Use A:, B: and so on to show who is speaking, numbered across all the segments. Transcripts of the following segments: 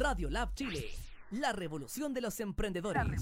A: Radio Lab Chile, la revolución de los emprendedores.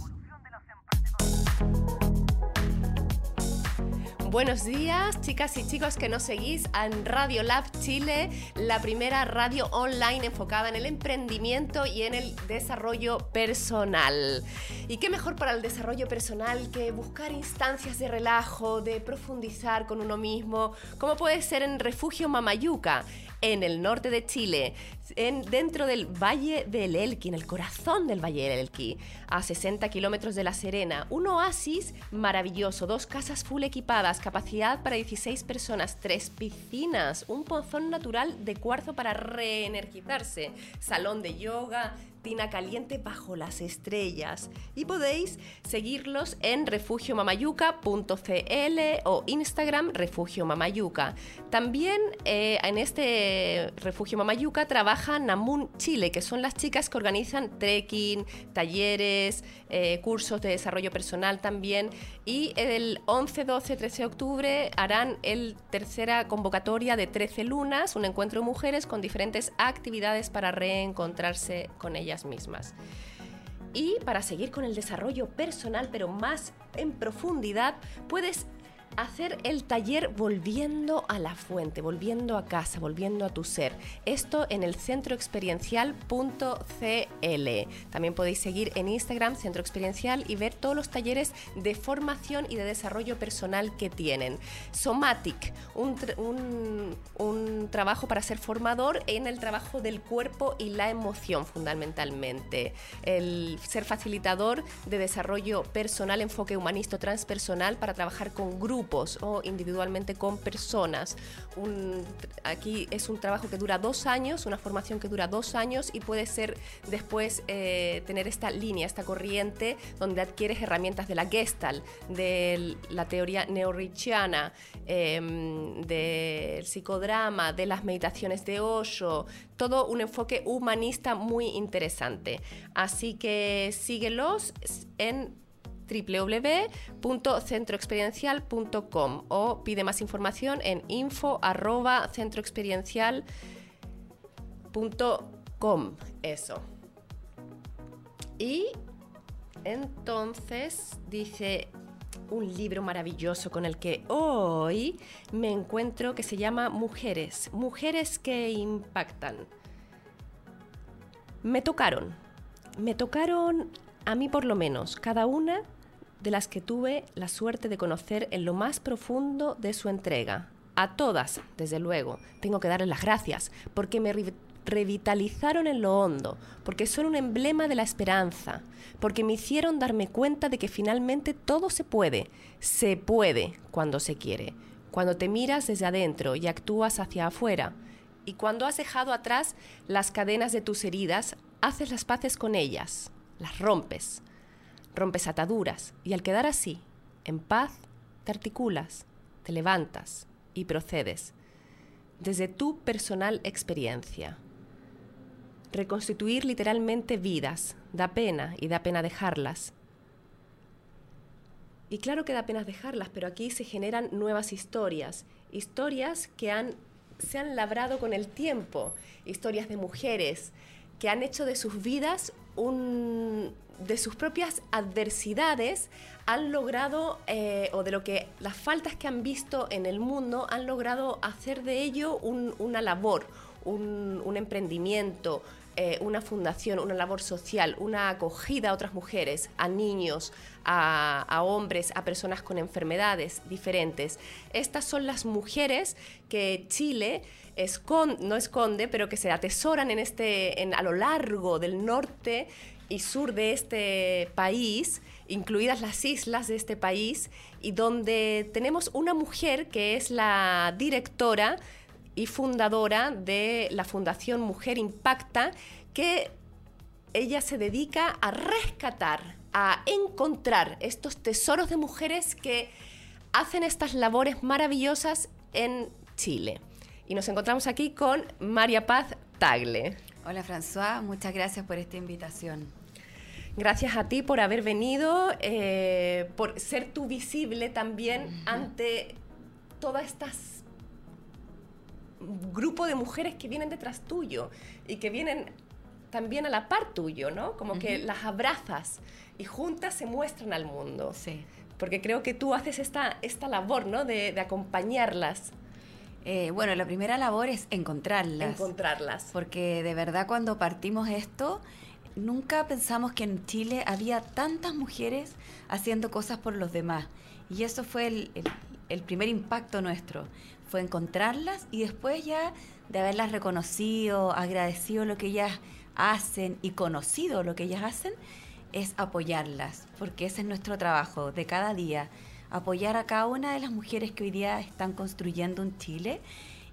B: Buenos días, chicas y chicos que nos seguís en Radio Lab Chile, la primera radio online enfocada en el emprendimiento y en el desarrollo personal. ¿Y qué mejor para el desarrollo personal que buscar instancias de relajo, de profundizar con uno mismo, como puede ser en Refugio Mamayuca? en el norte de Chile, en, dentro del Valle del Elqui, en el corazón del Valle del Elqui, a 60 kilómetros de La Serena. Un oasis maravilloso, dos casas full equipadas, capacidad para 16 personas, tres piscinas, un pozón natural de cuarzo para reenergizarse, salón de yoga, caliente bajo las estrellas. Y podéis seguirlos en refugiomamayuca.cl o Instagram Refugio Mamayuca. También eh, en este Refugio Mamayuca trabaja Namun Chile, que son las chicas que organizan trekking, talleres, eh, cursos de desarrollo personal también. Y el 11, 12, 13 de octubre harán el tercera convocatoria de 13 lunas, un encuentro de mujeres con diferentes actividades para reencontrarse con ellas mismas. Y para seguir con el desarrollo personal, pero más en profundidad, puedes hacer el taller volviendo a la fuente, volviendo a casa, volviendo a tu ser. Esto en el centroexperiencial.cl. También podéis seguir en Instagram Centro Experiencial y ver todos los talleres de formación y de desarrollo personal que tienen. Somatic, un, un trabajo para ser formador en el trabajo del cuerpo y la emoción fundamentalmente. El ser facilitador de desarrollo personal, enfoque humanista transpersonal para trabajar con grupos o individualmente con personas. aquí es un trabajo que dura dos años, una formación que dura dos años y puede ser después eh, tener esta línea, esta corriente donde adquieres herramientas de la Gestalt, de la teoría neorrichiana, em, del psicodrama, de las meditaciones de Osho, todo un enfoque humanista muy interesante. Así que síguelos en www.centroexperiencial.com o pide más información en info@centroexperiencial.com. Eso. Y entonces dice un libro maravilloso con el que hoy me encuentro que se llama Mujeres, mujeres que impactan. Me tocaron, me tocaron a mí por lo menos, cada una de las que tuve la suerte de conocer en lo más profundo de su entrega. A todas, desde luego, tengo que darles las gracias, porque me revitalizaron en lo hondo, porque son un emblema de la esperanza, porque me hicieron darme cuenta de que finalmente todo se puede, se puede cuando se quiere, cuando te miras desde adentro y actúas hacia afuera, y cuando has dejado atrás las cadenas de tus heridas, haces las paces con ellas, las rompes, rompes ataduras y al quedar así, en paz, te articulas, te levantas y procedes desde tu personal experiencia. Reconstituir literalmente vidas da pena y da pena dejarlas. Y claro que da pena dejarlas, pero aquí se generan nuevas historias, historias que han, se han labrado con el tiempo, historias de mujeres que han hecho de sus vidas un, de sus propias adversidades han logrado, eh, o de lo que las faltas que han visto en el mundo, han logrado hacer de ello una labor, un, emprendimiento, eh, una fundación, una labor social, una acogida a otras mujeres, a niños, a, hombres, a personas con enfermedades diferentes. Estas son las mujeres que Chile no esconde, pero que se atesoran en este, en, a lo largo del norte y sur de este país, incluidas las islas de este país, y donde tenemos una mujer que es la directora y fundadora de la Fundación Mujer Impacta, que ella se dedica a rescatar, a encontrar estos tesoros de mujeres que hacen estas labores maravillosas en Chile. Y nos encontramos aquí con María Paz Tagle.
C: Hola François, muchas gracias por esta invitación.
B: Gracias a ti por haber venido, eh, por ser tú visible también ante todas estas grupo de mujeres que vienen detrás tuyo y que vienen también a la par tuyo, ¿no? Como que las abrazas y juntas se muestran al mundo.
C: Sí.
B: Porque creo que tú haces esta, esta labor, ¿no? De, de acompañarlas,
C: Eh, bueno, la primera labor es encontrarlas.
B: encontrarlas.
C: Porque de verdad cuando partimos esto, nunca pensamos que en Chile había tantas mujeres haciendo cosas por los demás. Y eso fue el, primer impacto nuestro. Fue encontrarlas y después ya de haberlas reconocido, agradecido lo que ellas hacen y conocido lo que ellas hacen, es apoyarlas. Porque ese es nuestro trabajo de cada día. Apoyar a cada una de las mujeres que hoy día están construyendo un Chile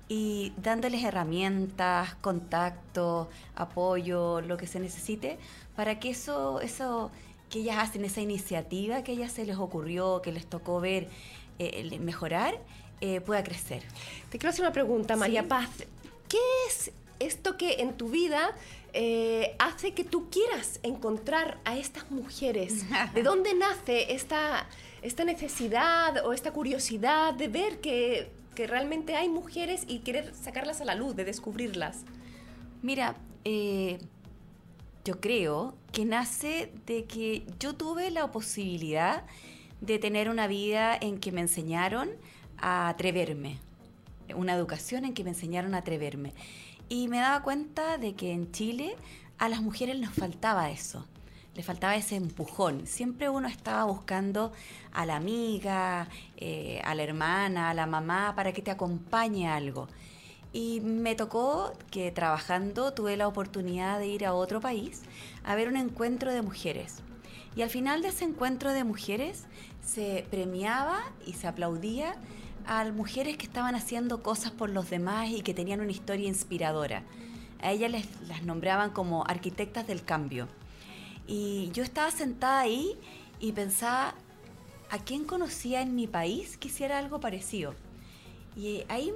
C: y dándoles herramientas, contacto, apoyo, lo que se necesite, para que eso, eso que ellas hacen, esa iniciativa que a ellas se les ocurrió, que les tocó ver eh, mejorar, eh, pueda crecer.
B: Te quiero hacer una pregunta, María
C: Sí.
B: Paz. ¿Qué es esto que en tu vida eh, hace que tú quieras encontrar a estas mujeres? ¿De dónde nace esta, esta necesidad o esta curiosidad de ver que, que realmente hay mujeres y querer sacarlas a la luz, de descubrirlas?
C: Mira, eh, yo creo que nace de que yo tuve la posibilidad de tener una vida en que me enseñaron a atreverme, una educación en que me enseñaron a atreverme. Y me daba cuenta de que en Chile a las mujeres nos faltaba eso, les faltaba ese empujón. Siempre uno estaba buscando a la amiga, eh, a la hermana, a la mamá, para que te acompañe a algo. Y me tocó que trabajando tuve la oportunidad de ir a otro país a ver un encuentro de mujeres. Y al final de ese encuentro de mujeres se premiaba y se aplaudía a mujeres que estaban haciendo cosas por los demás y que tenían una historia inspiradora. A ellas las nombraban como arquitectas del cambio. Y yo estaba sentada ahí y pensaba, ¿a quién conocía en mi país que hiciera algo parecido? Y ahí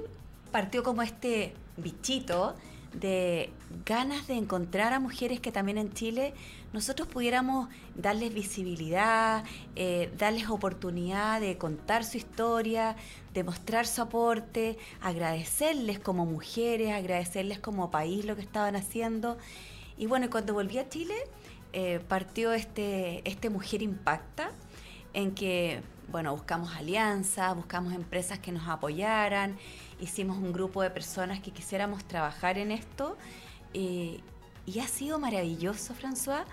C: partió como este bichito de ganas de encontrar a mujeres que también en Chile nosotros pudiéramos darles visibilidad, eh, darles oportunidad de contar su historia, de mostrar su aporte, agradecerles como mujeres, agradecerles como país lo que estaban haciendo. Y bueno, cuando volví a Chile, eh, partió este, este Mujer Impacta, en que, bueno, buscamos alianzas, buscamos empresas que nos apoyaran, hicimos un grupo de personas que quisiéramos trabajar en esto. y ha sido maravilloso, François,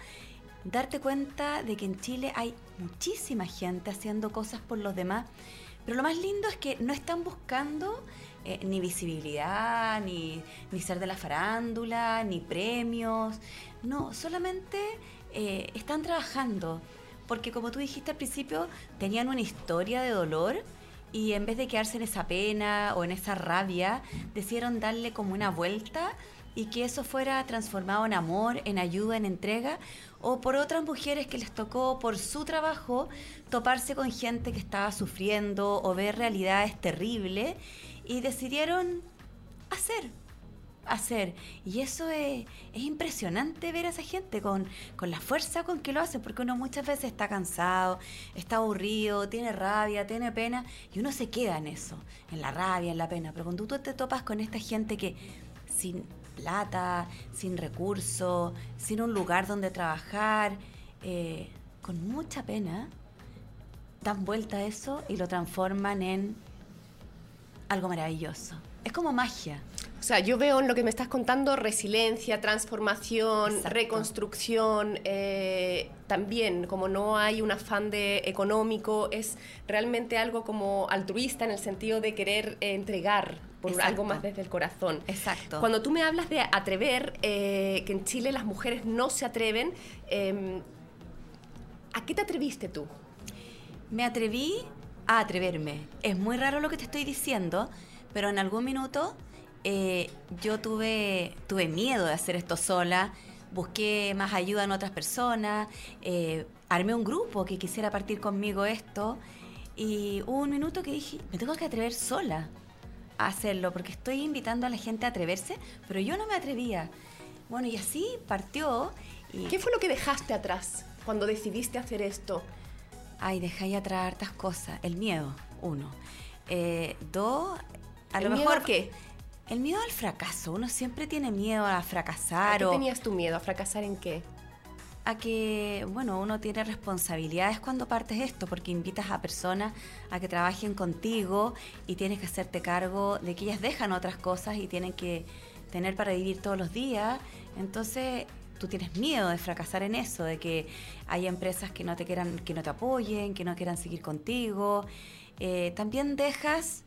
C: darte cuenta de que en Chile hay muchísima gente haciendo cosas por los demás. Pero lo más lindo es que no están buscando eh, ni visibilidad, ni, ni ser de la farándula, ni premios. No, solamente eh, están trabajando. Porque como tú dijiste al principio, tenían una historia de dolor y en vez de quedarse en esa pena o en esa rabia, decidieron darle como una vuelta y que eso fuera transformado en amor, en ayuda, en entrega, o por otras mujeres que les tocó por su trabajo toparse con gente que estaba sufriendo o ver realidades terribles y decidieron hacer, hacer. Y eso es, es impresionante ver a esa gente con, con la fuerza con que lo hace, porque uno muchas veces está cansado, está aburrido, tiene rabia, tiene pena, y uno se queda en eso, en la rabia, en la pena. Pero cuando tú te topas con esta gente que sin plata, sin recursos, sin un lugar donde trabajar, eh, con mucha pena, dan vuelta a eso y lo transforman en algo maravilloso. Es como magia.
B: O sea, yo veo en lo que me estás contando resiliencia, transformación,
C: Exacto.
B: reconstrucción, eh, también como no hay un afán de económico, es realmente algo como altruista en el sentido de querer eh, entregar por
C: Exacto.
B: algo más desde el corazón.
C: Exacto.
B: Cuando tú me hablas de atrever, eh, que en Chile las mujeres no se atreven, eh, ¿a qué te atreviste tú?
C: Me atreví a atreverme. Es muy raro lo que te estoy diciendo, pero en algún minuto eh, yo tuve, tuve miedo de hacer esto sola, busqué más ayuda en otras personas, eh, armé un grupo que quisiera partir conmigo esto y hubo un minuto que dije, me tengo que atrever sola a hacerlo, porque estoy invitando a la gente a atreverse, pero yo no me atrevía. Bueno, y así partió. Y,
B: ¿Qué fue lo que dejaste atrás cuando decidiste hacer esto?
C: Ay, dejáis atrás hartas cosas. El miedo, uno. Eh, dos, a
B: ¿El
C: lo
B: miedo
C: mejor
B: qué?
C: El miedo al fracaso. Uno siempre tiene miedo a
B: ¿A
C: fracasar
B: qué
C: o
B: tenías tu miedo? ¿A fracasar en qué?
C: a que, bueno, uno tiene responsabilidades cuando partes esto, porque invitas a personas a que trabajen contigo y tienes que hacerte cargo de que ellas dejan otras cosas y tienen que tener para vivir todos los días. Entonces, tú tienes miedo de fracasar en eso, de que haya empresas que no te quieran, que no te apoyen, que no quieran seguir contigo. Eh, también dejas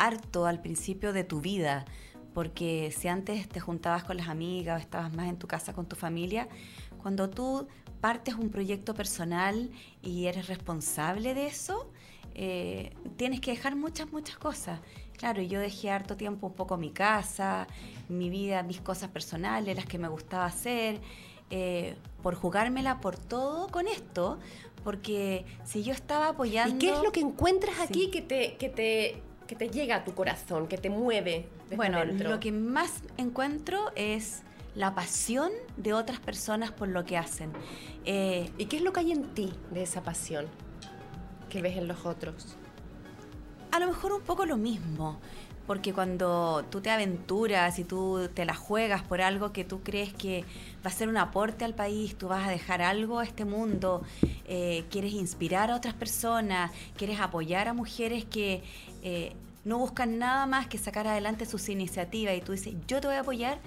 C: harto al principio de tu vida, porque si antes te juntabas con las amigas o estabas más en tu casa con tu familia, cuando tú partes un proyecto personal y eres responsable de eso, eh, tienes que dejar muchas, muchas cosas. Claro, yo dejé harto tiempo un poco mi casa, mi vida, mis cosas personales, las que me gustaba hacer, eh, por jugármela por todo con esto, porque si yo estaba apoyando...
B: ¿Y qué es lo que encuentras
C: Sí.
B: aquí que te, que, te, que te llega a tu corazón, que te mueve? desde
C: Bueno,
B: dentro?
C: lo que más encuentro es la pasión de otras personas por lo que hacen. Eh,
B: ¿Y qué es lo que hay en ti de esa pasión que ves en los otros?
C: a lo mejor un poco lo mismo, porque cuando tú te aventuras y tú te la juegas por algo que tú crees que va a ser un aporte al país, tú vas a dejar algo a este mundo, eh, quieres inspirar a otras personas, quieres apoyar a mujeres que eh, no buscan nada más que sacar adelante sus iniciativas y tú dices, yo te voy a apoyar.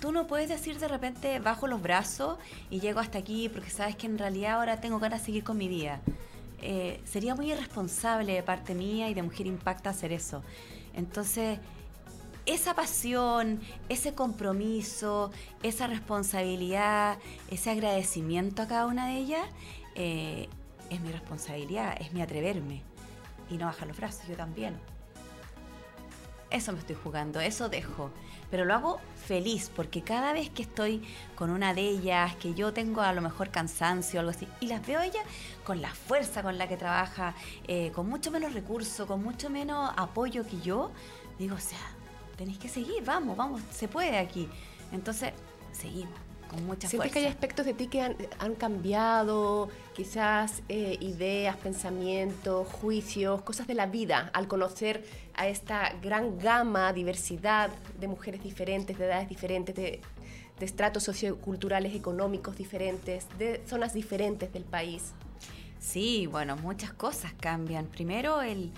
C: Tú no puedes decir de repente bajo los brazos y llego hasta aquí porque sabes que en realidad ahora tengo ganas de seguir con mi vida eh, sería muy irresponsable de parte mía y de Mujer Impacta hacer eso. Entonces, esa pasión, ese compromiso, esa responsabilidad, ese agradecimiento a cada una de ellas, eh, es mi responsabilidad, es mi atreverme y no bajar los brazos, yo también. Eso me estoy jugando, eso dejo. Pero lo hago feliz porque cada vez que estoy con una de ellas, que yo tengo a lo mejor cansancio o algo así, y las veo a ellas con la fuerza con la que trabaja, eh, con mucho menos recursos, con mucho menos apoyo que yo, digo, o sea, tenéis que seguir, vamos, vamos, se puede aquí. Entonces, seguimos con mucha
B: ¿Sientes
C: fuerza.
B: que hay aspectos de ti que han, han cambiado? Quizás eh, ideas, pensamientos, juicios, cosas de la vida, al conocer a esta gran gama, diversidad de mujeres diferentes, de edades diferentes, de, de estratos socioculturales, económicos diferentes, de zonas diferentes del país.
C: Sí, bueno, muchas cosas cambian. Primero, el,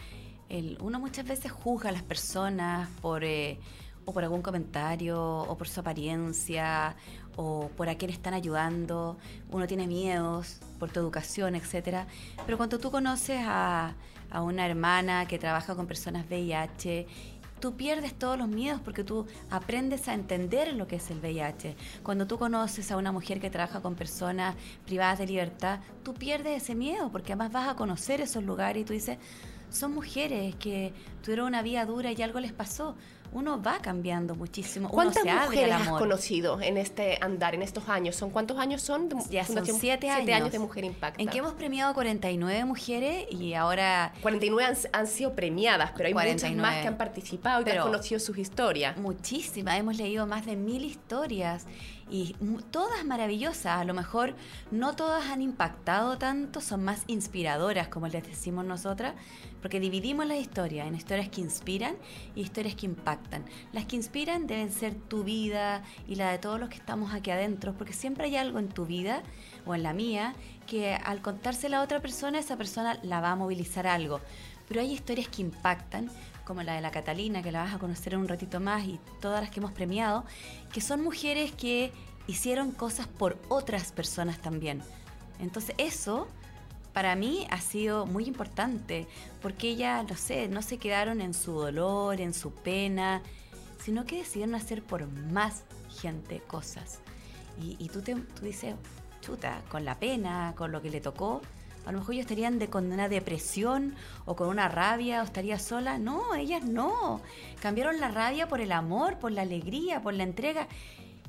C: el- uno muchas veces juzga a las personas por, eh, o por algún comentario, o por su apariencia, o por a quién están ayudando. Uno tiene miedos por tu educación, etcétera. Pero cuando tú conoces a, a una hermana que trabaja con personas VIH, tú pierdes todos los miedos porque tú aprendes a entender lo que es el VIH. Cuando tú conoces a una mujer que trabaja con personas privadas de libertad, tú pierdes ese miedo porque además vas a conocer esos lugares y tú dices, son mujeres que tuvieron una vida dura y algo les pasó. Uno va cambiando muchísimo. Uno
B: ¿Cuántas
C: se abre al
B: mujeres has conocido en este andar, en estos años? ¿Son cuántos años son? de
C: Ya son siete
B: siete
C: años.
B: de Mujer Impacta.
C: En que hemos premiado 49 mujeres y ahora
B: 49 han, han sido premiadas, pero hay muchas
C: 49.
B: más que han participado y que
C: Pero-
B: han conocido sus historias.
C: Muchísimas, hemos leído más de mil historias y todas maravillosas. A lo mejor no todas han impactado tanto, son más inspiradoras, como les decimos nosotras, porque dividimos las historias en historias que inspiran y historias que impactan. Las que inspiran deben ser tu vida y la de todos los que estamos aquí adentro, porque siempre hay algo en tu vida o en la mía que al contársela a otra persona, esa persona la va a movilizar algo. Pero hay historias que impactan, como la de la Catalina, que la vas a conocer un ratito más, y todas las que hemos premiado, que son mujeres que hicieron cosas por otras personas también. Entonces eso, para mí, ha sido muy importante, porque ellas, no sé, no se quedaron en su dolor, en su pena, sino que decidieron hacer por más gente cosas. Y, y tú, te, tú dices, chuta, con la pena, con lo que le tocó, a lo mejor ellos estarían de, con una depresión o con una rabia o estaría sola. No, ellas no. Cambiaron la rabia por el amor, por la alegría, por la entrega.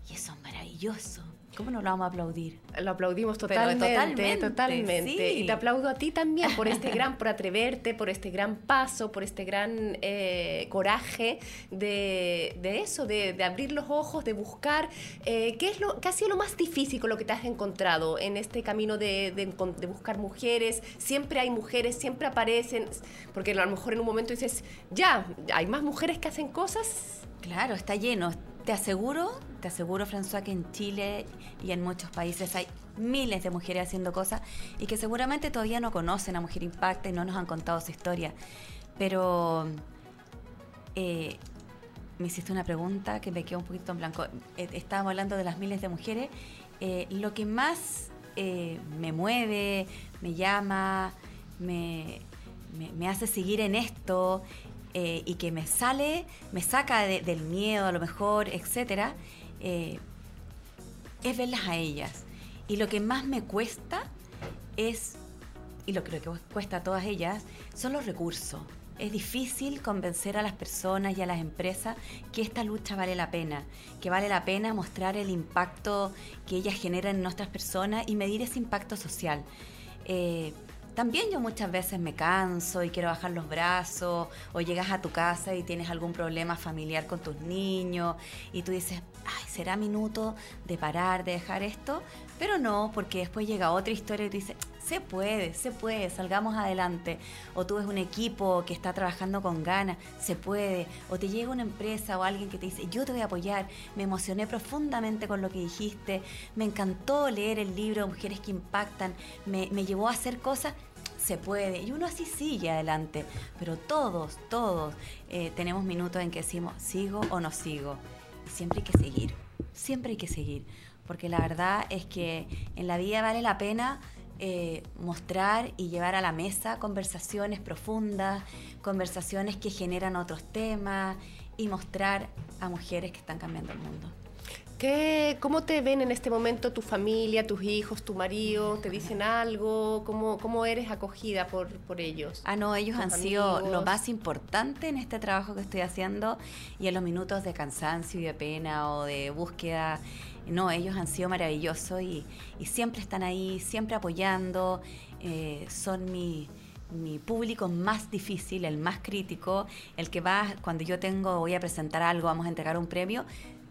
C: Y eso es maravilloso. ¿Cómo no lo vamos a aplaudir?
B: Lo aplaudimos totalmente, totalmente. Y te aplaudo a ti también por este gran, por atreverte, por este gran paso, por este gran eh, coraje de, eso, de, abrir los ojos, de buscar. Eh, ¿qué, es lo, ¿Qué ha sido lo más difícil con lo que te has encontrado en este camino de, de buscar mujeres? Siempre hay mujeres, siempre aparecen, porque a lo mejor en un momento dices, ya, hay más mujeres que hacen cosas.
C: Claro, está lleno te aseguro, te aseguro, François, que en Chile y en muchos países hay miles de mujeres haciendo cosas y que seguramente todavía no conocen a Mujer Impacta y no nos han contado su historia. Pero eh, me hiciste una pregunta que me quedó un poquito en blanco. Eh, estábamos hablando de las miles de mujeres. Eh, lo que más me mueve, me llama, me, me hace seguir en esto eh, y que me sale, me saca del miedo a lo mejor, etcétera, eh, es verlas a ellas. Y lo que más me cuesta es, y lo que cuesta a todas ellas, son los recursos. Es difícil convencer a las personas y a las empresas que esta lucha vale la pena, que vale la pena mostrar el impacto que ellas generan en nuestras personas y medir ese impacto social. Eh, también yo muchas veces me canso y quiero bajar los brazos, o llegas a tu casa y tienes algún problema familiar con tus niños y tú dices, ay, será minuto de parar, de dejar esto, pero no, porque después llega otra historia y tú dices, se puede, se puede, salgamos adelante. O tú ves un equipo que está trabajando con ganas, se puede. O te llega una empresa o alguien que te dice, yo te voy a apoyar, me emocioné profundamente con lo que dijiste, me encantó leer el libro Mujeres que Impactan, me, me llevó a hacer cosas se puede. Y uno así sigue adelante. Pero todos, todos eh, tenemos minutos en que decimos, sigo o no sigo. Y siempre hay que seguir. Siempre hay que seguir. Porque la verdad es que en la vida vale la pena eh, mostrar y llevar a la mesa conversaciones profundas, conversaciones que generan otros temas y mostrar a mujeres que están cambiando el mundo.
B: ¿Qué, ¿Cómo te ven en este momento tu familia, tus hijos, tu marido? ¿Te dicen algo? ¿Cómo, cómo eres acogida por, por ellos?
C: Ah, no, ellos han sido lo más importante en este trabajo que estoy haciendo y en los minutos de cansancio y de pena o de búsqueda. No, ellos han sido maravillosos y, y siempre están ahí, siempre apoyando. Eh, son mi, mi público más difícil, el más crítico, el que va, cuando yo tengo, voy a presentar algo, vamos a entregar un premio,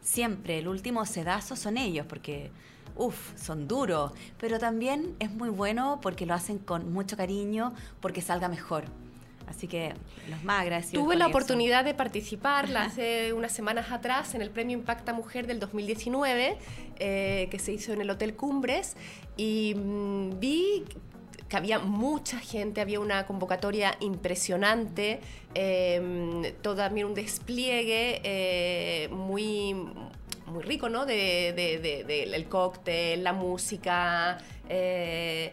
C: siempre el último sedazo son ellos, porque, uff, son duros, pero también es muy bueno porque lo hacen con mucho cariño, porque salga mejor. Así que los más agradecidos.
B: Tuve la oportunidad de participar hace unas semanas atrás en el Premio Impacta Mujer del 2019, eh, que se hizo en el Hotel Cumbres, y mm, vi que había mucha gente, había una convocatoria impresionante, eh, también un despliegue eh, muy, muy rico, ¿no? De, el cóctel, la música. Eh,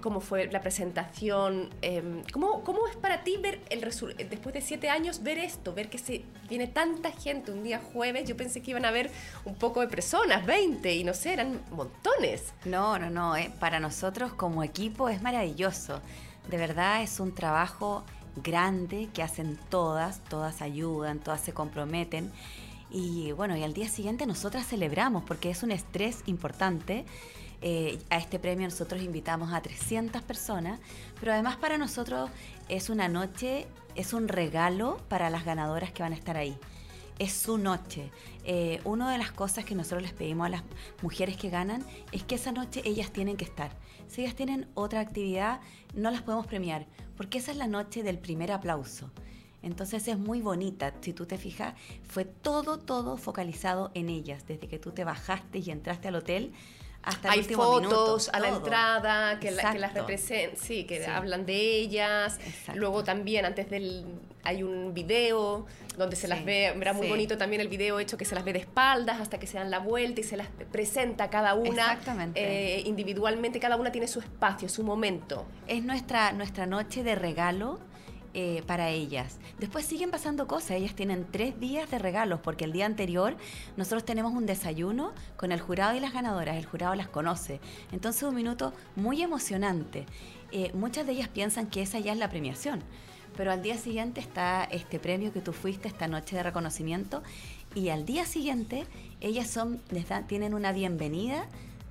B: cómo fue la presentación, em, ¿cómo, ¿cómo, es para ti ver el después de siete años ver esto, ver que se viene tanta gente un día jueves, yo pensé que iban a haber un poco de personas, 20 y no sé, eran montones.
C: No, no, no, eh. para nosotros como equipo es maravilloso, de verdad es un trabajo grande que hacen todas, todas ayudan, todas se comprometen. Y bueno, y al día siguiente nosotras celebramos porque es un estrés importante eh, a este premio nosotros invitamos a 300 personas, pero además para nosotros es una noche, es un regalo para las ganadoras que van a estar ahí. Es su noche. Eh, una de las cosas que nosotros les pedimos a las mujeres que ganan es que esa noche ellas tienen que estar. Si ellas tienen otra actividad, no las podemos premiar, porque esa es la noche del primer aplauso. Entonces es muy bonita, si tú te fijas, fue todo, todo focalizado en ellas, desde que tú te bajaste y entraste al hotel
B: hay fotos a la entrada que, las representan, sí, que hablan de ellas. Luego también antes del hay un video donde se las ve, era muy bonito también el video hecho que se las ve de espaldas hasta que se dan la vuelta y se las presenta cada una eh, individualmente, cada una tiene su espacio, su momento.
C: Es nuestra, nuestra noche de regalo eh, para ellas. Después siguen pasando cosas, ellas tienen tres días de regalos porque el día anterior nosotros tenemos un desayuno con el jurado y las ganadoras, el jurado las conoce. Entonces un minuto muy emocionante. Eh, muchas de ellas piensan que esa ya es la premiación, pero al día siguiente está este premio que tú fuiste, esta noche de reconocimiento, y al día siguiente ellas son, tienen una bienvenida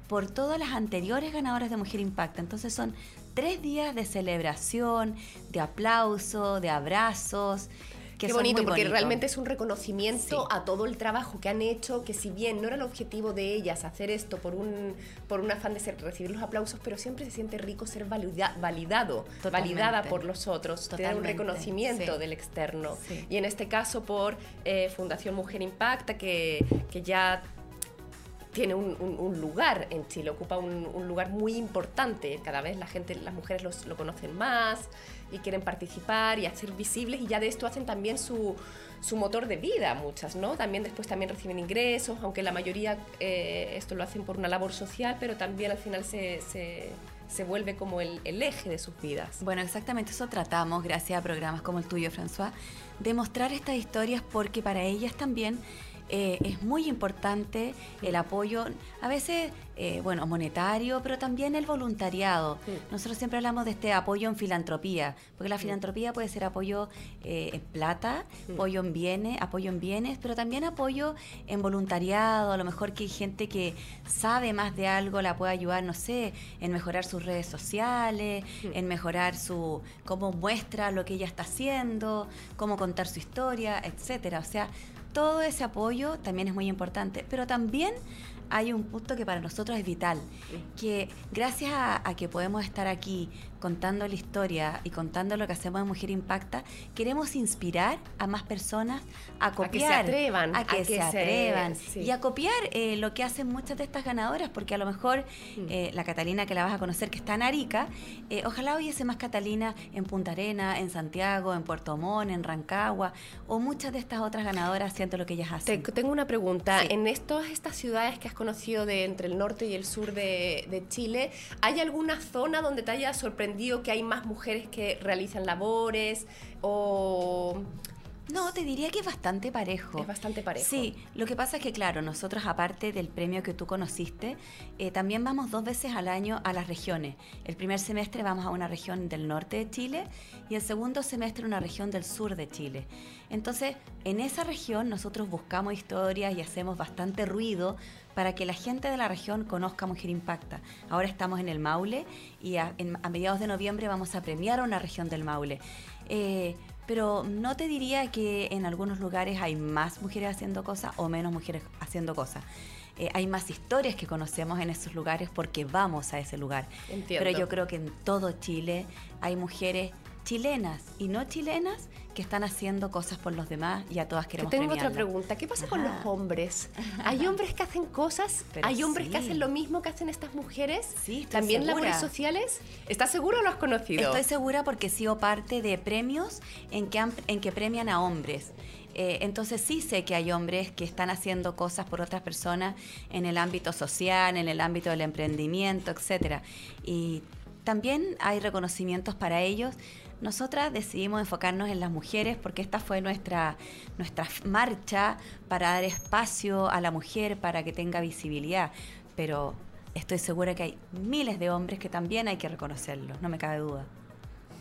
C: por todas las anteriores ganadoras de Mujer Impacta. Entonces son tres días de celebración, de aplauso, de abrazos.
B: Que Qué bonito, porque realmente es un reconocimiento a todo el trabajo que han hecho, que si bien no era el objetivo de ellas hacer esto por un, por un afán de ser, recibir los aplausos, pero siempre se siente rico ser validado, validada por los otros, tener un reconocimiento del externo. Y en este caso por eh, Fundación Mujer Impacta, que, que ya tiene un, lugar en Chile, ocupa un, lugar muy importante. Cada vez la gente, las mujeres lo conocen más y quieren participar y hacer visibles y ya de esto hacen también su, su motor de vida muchas, ¿no? También después también reciben ingresos, aunque la mayoría eh, esto lo hacen por una labor social, pero también al final se, se, se vuelve como el, el, eje de sus vidas.
C: Bueno, exactamente eso tratamos, gracias a programas como el tuyo, François, de mostrar estas historias porque para ellas también eh, es muy importante el apoyo, a veces, eh, bueno, monetario, pero también el voluntariado. Nosotros siempre hablamos de este apoyo en filantropía, porque la filantropía puede ser apoyo eh, en plata, apoyo en bienes, apoyo en bienes, pero también apoyo en voluntariado, a lo mejor que hay gente que sabe más de algo, la puede ayudar, no sé, en mejorar sus redes sociales, en mejorar su, cómo muestra lo que ella está haciendo, cómo contar su historia, etcétera. O sea, todo ese apoyo también es muy importante, pero también hay un punto que para nosotros es vital, que gracias a, que podemos estar aquí contando la historia y contando lo que hacemos en Mujer Impacta, queremos inspirar a más personas a copiar. A que se
B: atrevan.
C: A que, se, atrevan. Y a copiar eh, lo que hacen muchas de estas ganadoras, porque a lo mejor mm. eh, la Catalina que la vas a conocer, que está en Arica, eh, ojalá hubiese más Catalina en Punta Arena, en Santiago, en Puerto Montt, en Rancagua, o muchas de estas otras ganadoras haciendo lo que ellas hacen.
B: tengo una pregunta. En todas estas ciudades que has conocido de entre el norte y el sur de, de Chile, ¿hay alguna zona donde te haya sorprendido que hay más mujeres que realizan labores o...
C: No, te diría que es bastante parejo.
B: Es bastante parejo.
C: Sí, lo que pasa es que, claro, nosotros, aparte del premio que tú conociste, eh, también vamos dos veces al año a las regiones. El primer semestre vamos a una región del norte de Chile y el segundo semestre una región del sur de Chile. Entonces, en esa región nosotros buscamos historias y hacemos bastante ruido para que la gente de la región conozca Mujer Impacta. Ahora estamos en el Maule y a, mediados de noviembre vamos a premiar a una región del Maule. Eh, pero no te diría que en algunos lugares hay más mujeres haciendo cosas o menos mujeres haciendo cosas. Eh, hay más historias que conocemos en esos lugares porque vamos a ese lugar. Pero yo creo que en todo Chile hay mujeres chilenas y no chilenas que están haciendo cosas por los demás y a todas queremos
B: Tengo otra pregunta. ¿Qué pasa con los hombres? ¿Hay hombres que hacen cosas? ¿Hay hombres que hacen lo mismo que hacen estas mujeres?
C: Sí,
B: ¿También labores sociales? ¿Estás seguro o lo has conocido?
C: Estoy segura porque he sido parte de premios en que, en que premian a hombres. Eh, entonces sí sé que hay hombres que están haciendo cosas por otras personas en el ámbito social, en el ámbito del emprendimiento, etcétera. Y también hay reconocimientos para ellos nosotras decidimos enfocarnos en las mujeres porque esta fue nuestra, nuestra marcha para dar espacio a la mujer, para que tenga visibilidad. Pero estoy segura que hay miles de hombres que también hay que reconocerlos, no me cabe duda.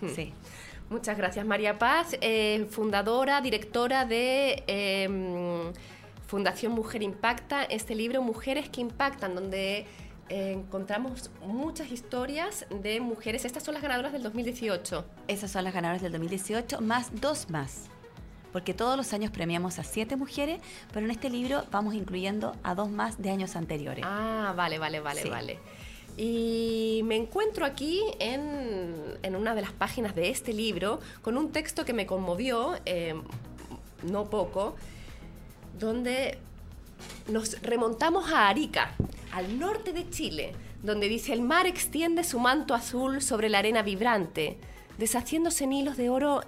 B: Hmm. Sí. Muchas gracias, María Paz, eh, fundadora, directora de em, Fundación Mujer Impacta, este libro Mujeres que Impactan, donde encontramos muchas historias de mujeres. Estas son las ganadoras del 2018.
C: Esas son las ganadoras del 2018, más dos más. Porque todos los años premiamos a siete mujeres, pero en este libro vamos incluyendo a dos más de años anteriores.
B: Ah, vale, vale, vale, vale. Y me encuentro aquí en, en, una de las páginas de este libro con un texto que me conmovió, eh, no poco, donde nos remontamos a Arica, al norte de Chile, donde dice el mar extiende su manto azul sobre la arena vibrante, deshaciéndose en hilos de oro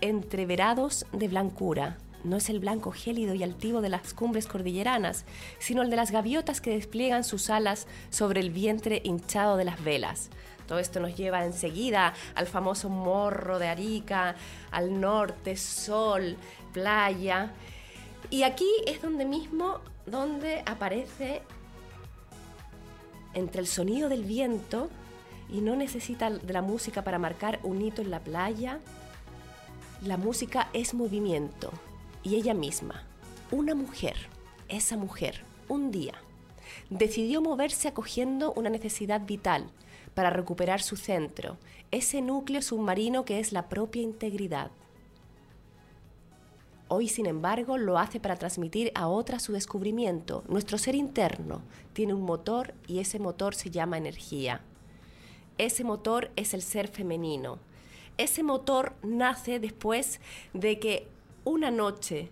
B: entreverados de blancura. No es el blanco gélido y altivo de las cumbres cordilleranas, sino el de las gaviotas que despliegan sus alas sobre el vientre hinchado de las velas. Todo esto nos lleva enseguida al famoso morro de Arica, al norte, sol, playa. Y aquí es donde mismo donde aparece entre el sonido del viento y no necesita de la música para marcar un hito en la playa. La música es movimiento y ella misma, una mujer, esa mujer, un día, decidió moverse acogiendo una necesidad vital para recuperar su centro, ese núcleo submarino que es la propia integridad. Hoy, sin embargo, lo hace para transmitir a otra su descubrimiento. Nuestro ser interno tiene un motor y ese motor se llama energía. Ese motor es el ser femenino. Ese motor nace después de que una noche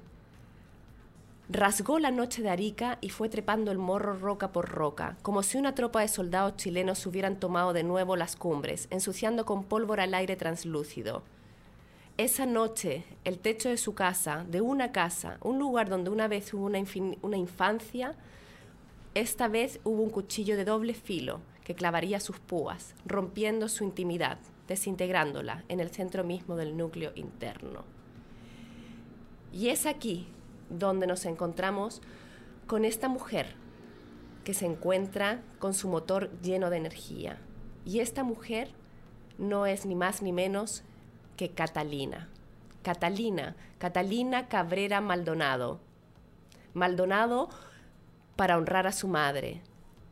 B: rasgó la noche de Arica y fue trepando el morro roca por roca, como si una tropa de soldados chilenos hubieran tomado de nuevo las cumbres, ensuciando con pólvora el aire translúcido. Esa noche, el techo de su casa, de una casa, un lugar donde una vez hubo una, una infancia, esta vez hubo un cuchillo de doble filo que clavaría sus púas, rompiendo su intimidad, desintegrándola en el centro mismo del núcleo interno. Y es aquí donde nos encontramos con esta mujer que se encuentra con su motor lleno de energía. Y esta mujer no es ni más ni menos que Catalina. Catalina, Catalina Cabrera Maldonado. Maldonado para honrar a su madre.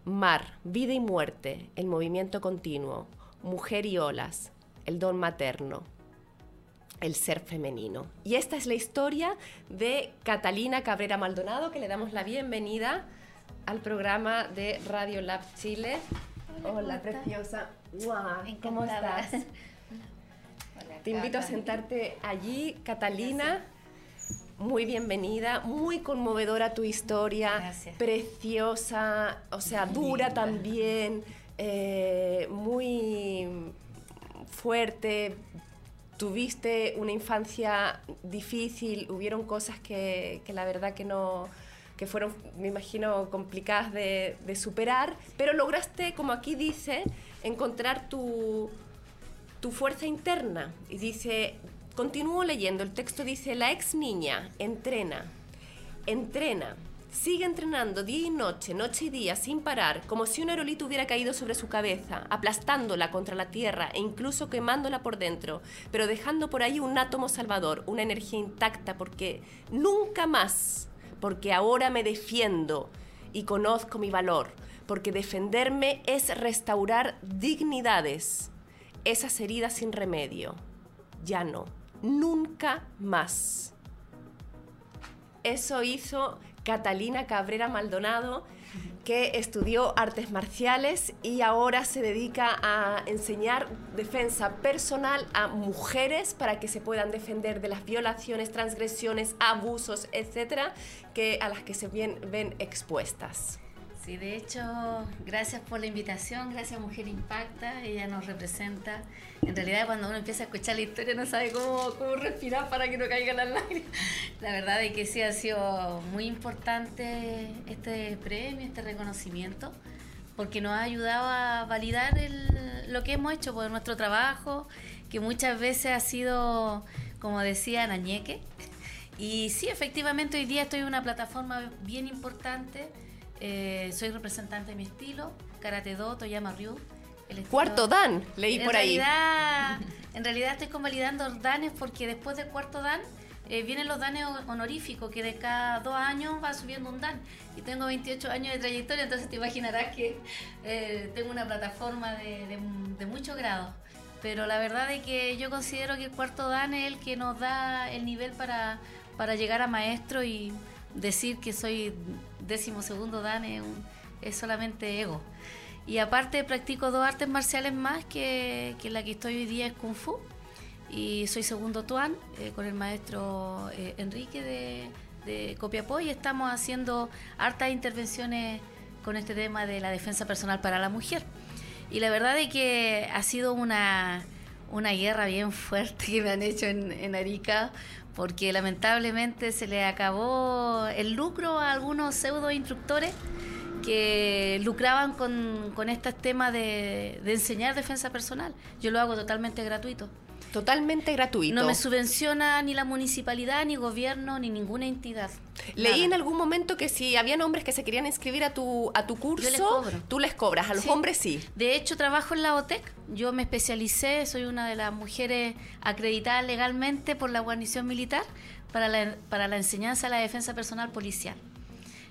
B: Mar, vida y muerte, el movimiento continuo. Mujer y olas, el don materno el ser femenino. Y esta es la historia de Catalina Cabrera Maldonado, que le damos la bienvenida al programa de Radio Lab Chile. Hola, preciosa. ¿Cómo estás? Te invito a sentarte allí, Catalina. Muy bienvenida, muy conmovedora tu historia, preciosa, o sea, dura también, eh, muy fuerte, tuviste una infancia difícil, hubieron cosas que, la verdad que no que fueron, me imagino, complicadas de, superar, pero lograste, como aquí dice, encontrar tu, tu fuerza interna. Y dice, continúo leyendo, el texto dice, la ex niña entrena, entrena, Sigue entrenando día y noche, noche y día, sin parar, como si un aerolito hubiera caído sobre su cabeza, aplastándola contra la tierra e incluso quemándola por dentro, pero dejando por ahí un átomo salvador, una energía intacta, porque nunca más, porque ahora me defiendo y conozco mi valor, porque defenderme es restaurar dignidades, esas heridas sin remedio. Ya no, nunca más. Eso hizo Catalina Cabrera Maldonado, que estudió artes marciales y ahora se dedica a enseñar defensa personal a mujeres para que se puedan defender de las violaciones, transgresiones, abusos, etcétera, que a las que se ven expuestas.
D: Sí, de hecho, gracias por la invitación, gracias Mujer Impacta, ella nos representa. En realidad cuando uno empieza a escuchar la historia no sabe cómo, cómo respirar para que no caigan las lágrimas. La verdad es que sí ha sido muy importante este premio, este reconocimiento, porque nos ha ayudado a validar el, lo que hemos hecho por nuestro trabajo, que muchas veces ha sido, como decía, Nañeque. Y sí, efectivamente hoy día estoy en una plataforma bien importante eh, soy representante de mi estilo, Karate Do, Toyama Ryu.
B: Cuarto Dan, leí por ahí.
D: en realidad estoy convalidando danes porque después del cuarto Dan eh, vienen los danes honoríficos, que de cada dos años va subiendo un dan. Y tengo 28 años de trayectoria, entonces te imaginarás que eh, tengo una plataforma de, de, mucho grado. Pero la verdad es que yo considero que el cuarto dan es el que nos da el nivel para, para llegar a maestro y decir que soy décimo segundo dan es, solamente ego. Y aparte practico dos artes marciales más, que, la que estoy hoy día es Kung Fu. Y soy segundo Tuan eh, con el maestro eh, Enrique de, Copiapó y estamos haciendo hartas intervenciones con este tema de la defensa personal para la mujer. Y la verdad es que ha sido una, una guerra bien fuerte que me han hecho en, en Arica porque lamentablemente se le acabó el lucro a algunos pseudo instructores que lucraban con, con estos temas de, de enseñar defensa personal. Yo lo hago totalmente gratuito.
B: Totalmente gratuito.
D: No me subvenciona ni la municipalidad, ni gobierno, ni ninguna entidad.
B: Leí en algún momento que si habían hombres que se querían inscribir a tu, a tu curso, tú les cobras, a los hombres sí.
D: De hecho, trabajo en la OTEC. Yo me especialicé, soy una de las mujeres acreditadas legalmente por la guarnición militar para la, para la enseñanza de la defensa personal policial.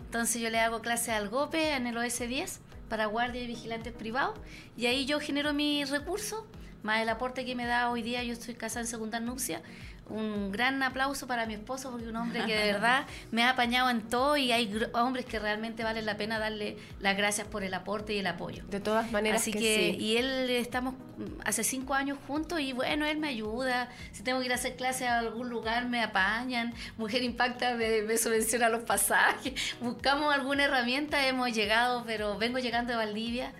D: Entonces yo le hago clase al GOPE en el OS10 para guardias y vigilantes privados y ahí yo genero mis recursos, más el aporte que me da hoy día, yo estoy casada en segunda nupcia, un gran aplauso para mi esposo porque un hombre que de verdad me ha apañado en todo y hay hombres que realmente vale la pena darle las gracias por el aporte y el apoyo.
B: De todas maneras
D: Así
B: que,
D: que,
B: sí.
D: y él estamos mm, hace cinco años juntos y bueno, él me ayuda. Si tengo que ir a hacer clase a algún lugar, me apañan. Mujer Impacta me, me subvenciona los pasajes. Buscamos alguna herramienta, hemos llegado, pero vengo llegando de Valdivia.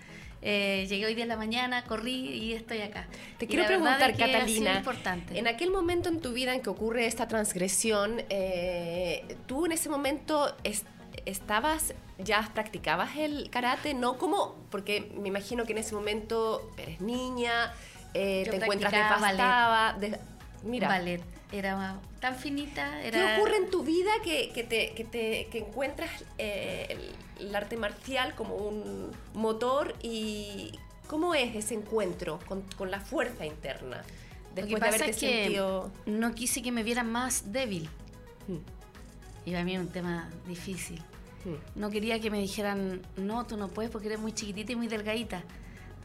D: Eh, llegué hoy día en la mañana, corrí y estoy acá.
B: Te
D: Y
B: quiero preguntar,
D: es que
B: Catalina,
D: importante.
B: en aquel momento en tu vida en que ocurre esta transgresión, eh, tú en ese momento es- estabas, ya practicabas el karate, no como, porque me imagino que en ese momento eres niña, eh, te encuentras
D: practicaba ballet.
B: devastada. de- mira,
D: Ballet. Era tan finita.
B: ¿qué
D: Era...
B: ocurre en tu vida que, que te, que te- que encuentras eh, el, el arte marcial como un motor y cómo es ese encuentro con, con la fuerza interna?
D: Lo que
B: Después de
D: pasa
B: haberte
D: es que
B: sentido...
D: no quise que me vieran más débil.
B: Mm,
D: Y para mí es un tema difícil.
B: mm.
D: No quería que me dijeran, no, tú no puedes porque eres muy chiquitita y muy delgadita.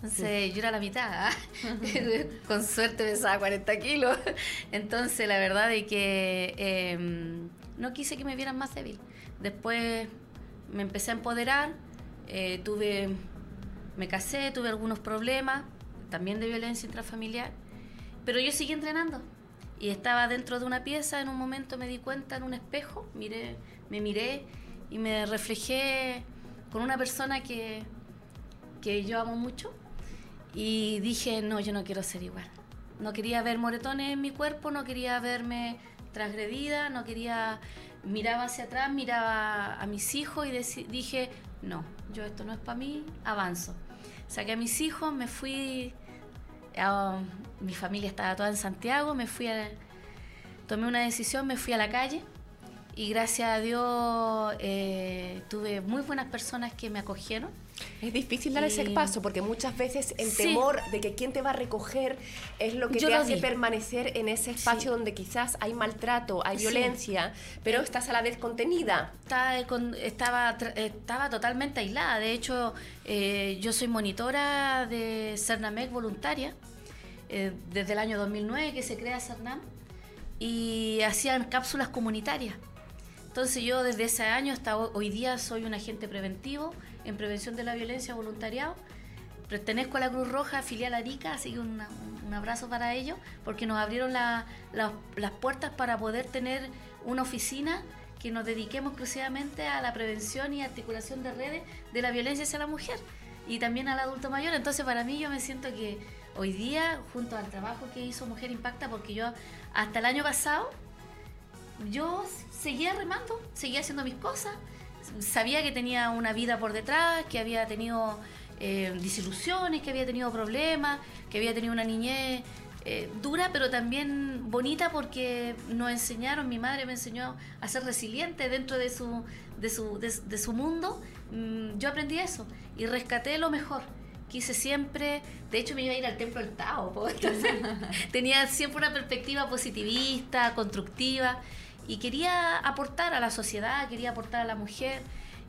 D: Entonces yo era la mitad. ¿ah? Con suerte pesaba 40 kilos. Entonces la verdad es que eh, no quise que me vieran más débil. Después me empecé a empoderar, eh, tuve, me casé, tuve algunos problemas, también de violencia intrafamiliar, pero yo seguí entrenando. Y estaba dentro de una pieza, en un momento me di cuenta en un espejo, miré, me miré y me reflejé con una persona que, que yo amo mucho y dije, no, yo no quiero ser igual. No quería ver moretones en mi cuerpo, no quería verme transgredida, no quería... Miraba hacia atrás, miraba a mis hijos y dije, no, yo esto no es para mí, avanzo. Saqué a mis hijos, me fui, a- mi familia estaba toda en Santiago, me fui a, tomé una decisión, me fui a la calle y gracias a Dios eh, tuve muy buenas personas que me acogieron.
B: Es difícil dar ese paso porque muchas veces el
D: Sí.
B: temor de que quién te va a recoger es lo que
D: Yo
B: te
D: lo
B: hace
D: vi.
B: permanecer en ese espacio donde quizás hay maltrato, hay
D: Sí.
B: violencia, pero estás a la vez contenida.
D: Estaba, con- estaba, estaba totalmente aislada. De hecho, eh, yo soy monitora de Cernamec voluntaria eh, desde el año 2009 que se crea Cernam y hacían cápsulas comunitarias. Entonces yo desde ese año hasta ho- hoy día soy un agente preventivo en prevención de la violencia voluntariado. Pertenezco a la Cruz Roja, filial Arica, así que un abrazo para ellos, porque nos abrieron la- la- las puertas para poder tener una oficina que nos dediquemos exclusivamente a la prevención y articulación de redes de la violencia hacia la mujer y también al adulto mayor. Entonces para mí yo me siento que hoy día, junto al trabajo que hizo Mujer Impacta, porque yo hasta el año pasado yo seguía remando, seguía haciendo mis cosas, sabía que tenía una vida por detrás, que había tenido eh, disilusiones, que había tenido problemas, que había tenido una niñez eh, dura, pero también bonita porque nos enseñaron, mi madre me enseñó a ser resiliente dentro de su, de su, de, de su mundo. Mm, yo aprendí eso y rescaté lo mejor. Quise siempre, de hecho me iba a ir al templo del Tao. Entonces, tenía siempre una perspectiva positivista, constructiva y quería aportar a la sociedad, quería aportar a la mujer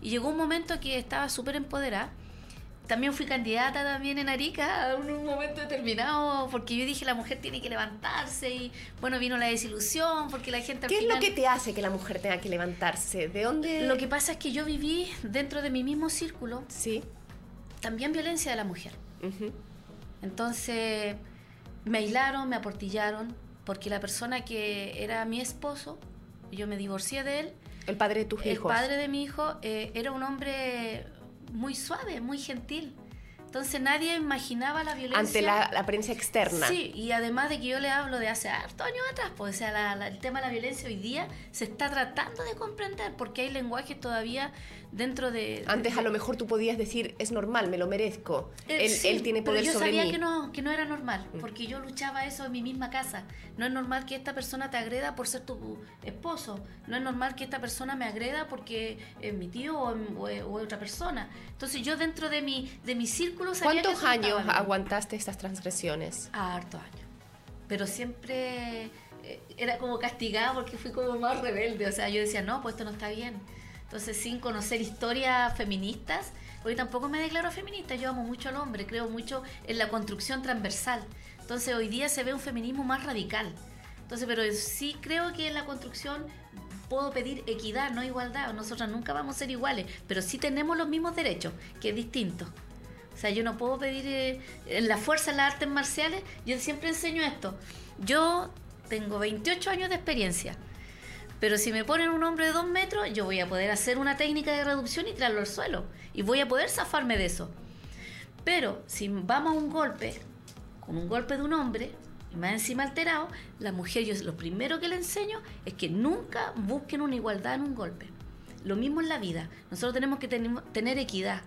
D: y llegó un momento que estaba súper empoderada. También fui candidata también en Arica en un momento determinado porque yo dije la mujer tiene que levantarse y bueno vino la desilusión porque la gente al
B: ¿Qué es lo
D: final-
B: que te hace que la mujer tenga que levantarse? ¿De dónde?
D: Lo que pasa es que yo viví dentro de mi mismo círculo
B: Sí.
D: también violencia de la mujer.
B: ujú.
D: Entonces me aislaron, me aportillaron, porque la persona que era mi esposo, yo me divorcié de él,
B: El padre de tus
D: el
B: hijos.
D: padre de mi hijo eh, era un hombre muy suave, muy gentil. Entonces nadie imaginaba la violencia.
B: Ante la, la apariencia externa.
D: Sí, y además de que yo le hablo de hace hartos años atrás, pues o sea, la- la- el tema de la violencia hoy día se está tratando de comprender porque hay lenguajes todavía dentro de...
B: Antes
D: de-
B: a lo mejor tú podías decir, es normal, me lo merezco.
D: eh,
B: él,
D: sí,
B: él tiene
D: pero
B: poder
D: yo
B: sobre
D: sabía
B: mí. Mm.
D: que no, que no era normal, porque yo luchaba eso en mi misma casa. No es normal que esta persona te agreda por ser tu esposo. No es normal que esta persona me agreda porque es mi tío o, o o otra persona. Entonces yo dentro de mi, de mi círculo sabía que
B: ¿Cuántos
D: estaba
B: años aguantaste estas transgresiones?
D: A hartos años. Pero siempre eh, era como castigada porque fui como más rebelde. O sea, yo decía, no, pues esto no está bien. Entonces, sin conocer historias feministas, porque tampoco me declaro feminista, yo amo mucho al hombre, creo mucho en la construcción transversal. Entonces, hoy día se ve un feminismo más radical. Entonces, pero sí creo que en la construcción puedo pedir equidad, no igualdad. Nosotros nunca vamos a ser iguales, pero sí tenemos los mismos derechos, que es distinto. O sea, yo no puedo pedir eh, en la fuerza en las artes marciales, yo siempre enseño esto. Yo tengo 28 años de experiencia, pero si me ponen un hombre de 2 metros, yo voy a poder hacer una técnica de reducción y tirarlo al suelo. Y voy a poder zafarme de eso. Pero si vamos a un golpe, con un golpe de un hombre, y más encima alterado, la mujer, yo lo primero que le enseño es que nunca busquen una igualdad en un golpe. Lo mismo en la vida. Nosotros tenemos que tener equidad,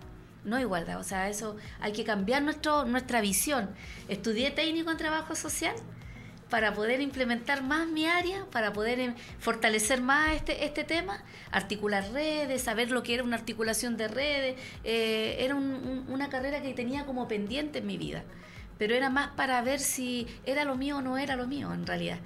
D: no igualdad. O sea, eso hay que cambiar nuestra visión. Estudié técnico en trabajo social para poder implementar más mi área, para poder em, fortalecer más este, este tema, articular redes, saber lo que era una articulación de redes. Eh, era una carrera que tenía como pendiente en mi vida pero era más para ver si era lo mío o no era lo mío en realidad.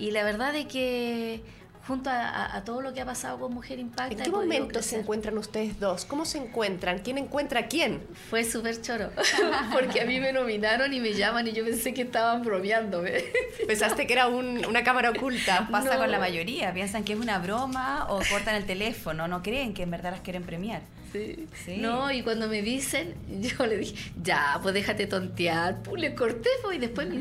D: Y la verdad es que junto a, todo lo que ha pasado con Mujer Impacta.
B: ¿En qué momento se encuentran ustedes dos? ¿Cómo se encuentran? ¿Quién encuentra a quién?
D: Fue súper choro, porque a mí me nominaron y me llaman y yo pensé que estaban bromeando.
B: Pensaste que era una cámara oculta.
C: Pasa con la mayoría, piensan que es una broma o cortan el teléfono, no creen que en verdad las quieren premiar.
D: Sí. sí. No, y cuando me dicen, yo le dije, ya, pues déjate tontear. Pues le corté pues, y después me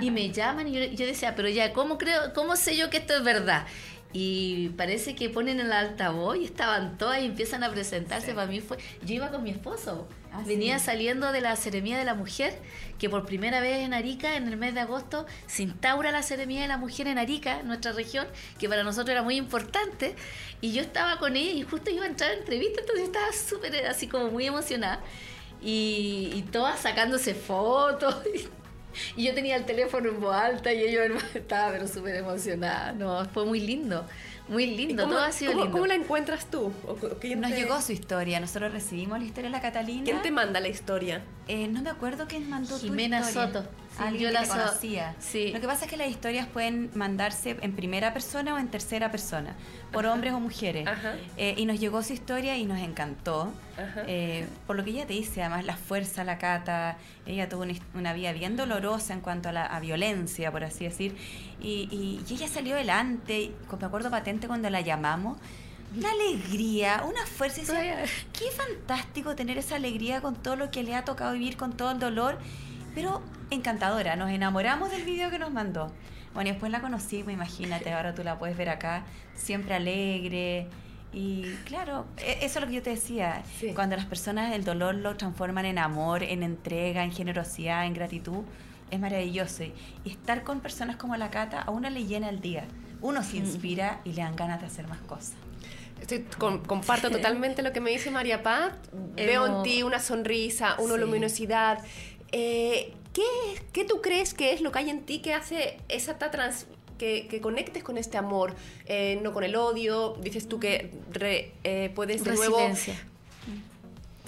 D: y me llaman y yo, yo decía, pero ya, ¿cómo creo, cómo sé yo que esto es verdad? Y parece que ponen el altavoz y estaban todas y empiezan a presentarse. Para mí fue, yo iba con mi esposo, ah, venía saliendo de la Seremía de la Mujer, que por primera vez en Arica, en el mes de agosto, se instaura la Seremía de la Mujer en Arica, nuestra región, que para nosotros era muy importante, y yo estaba con ella y justo iba a entrar a entrevista, entonces estaba súper así como muy emocionada. Y, y todas sacándose fotos. Y yo tenía el teléfono en voz alta y ella estaba pero súper emocionada. No, fue muy lindo. Muy lindo, todo ha sido lindo.
B: ¿Cómo la encuentras tú?
C: Nos llegó su historia, nosotros recibimos la historia de la Catalina.
B: ¿Quién te manda la historia?
C: Eh, no me acuerdo quién mandó
D: Jimena
C: tu
D: historia. Soto.
C: Alguien yo la conocía. Sí. Lo que pasa es que las historias pueden mandarse en primera persona o en tercera persona, por hombres o mujeres. Eh, y nos llegó su historia y nos encantó. Eh, por lo que ella te dice, además, la fuerza, la cata. Ella tuvo una, vida bien dolorosa en cuanto a la violencia, por así decir. Y, y, ella salió adelante. Me acuerdo patente cuando la llamamos una alegría, una fuerza. qué fantástico tener esa alegría con todo lo que le ha tocado vivir, con todo el dolor pero encantadora. Nos enamoramos del video que nos mandó. Bueno, y después la conocimos, imagínate, ahora tú la puedes ver acá, siempre alegre. Y claro, e-, eso es lo que yo te decía. Cuando las personas el dolor lo transforman en amor, en entrega, en generosidad, en gratitud, es maravilloso. Y estar con personas como la Cata a uno le llena el día. Uno se inspira y le dan ganas de hacer más cosas.
B: comparto totalmente lo que me dice María Paz. Veo en ti una sonrisa, una luminosidad. Eh, ¿qué, ¿Qué tú crees que es lo que hay en ti que hace esa trans, que, conectes con este amor, eh, no con el odio. Dices tú que eh, puedes de nuevo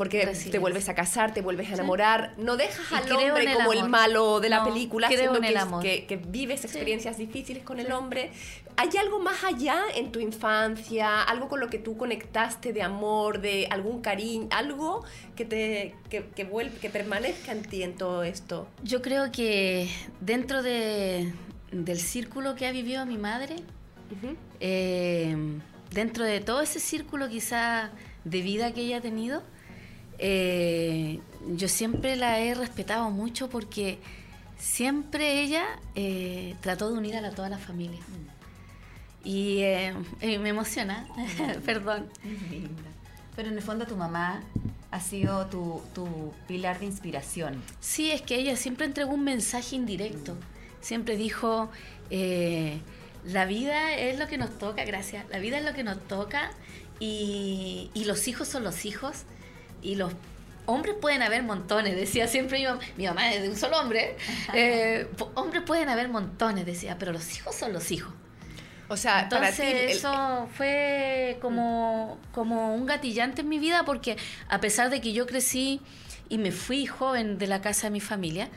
B: porque te vuelves a casar, te vuelves a enamorar, no dejas al hombre como el malo de la película,
D: creo
B: que, que, vives experiencias difíciles con el hombre. ¿Hay algo más allá en tu infancia, algo con lo que tú conectaste de amor, de algún cariño, algo que te que, que permanezca en ti en todo esto?
D: Yo creo que dentro de, del círculo que ha vivido mi madre, eh, dentro de todo ese círculo quizá de vida que ella ha tenido, eh, yo siempre la he respetado mucho porque siempre ella eh, trató de unir a toda la familia. Y eh, me emociona, perdón.
C: Pero en el fondo tu mamá ha sido tu, pilar de inspiración.
D: Sí, es que ella siempre entregó un mensaje indirecto. Siempre dijo, la vida es lo que nos toca, gracias, la vida es lo que nos toca y, y los hijos son los hijos y los hombres pueden haber montones, decía siempre mi mamá, mi mamá es de un solo hombre, eh, hombres pueden haber montones, decía, pero los hijos son los hijos.
B: O sea,
D: entonces eso fue como, como un gatillante en mi vida porque a pesar de que yo crecí y me fui joven de la casa de mi familia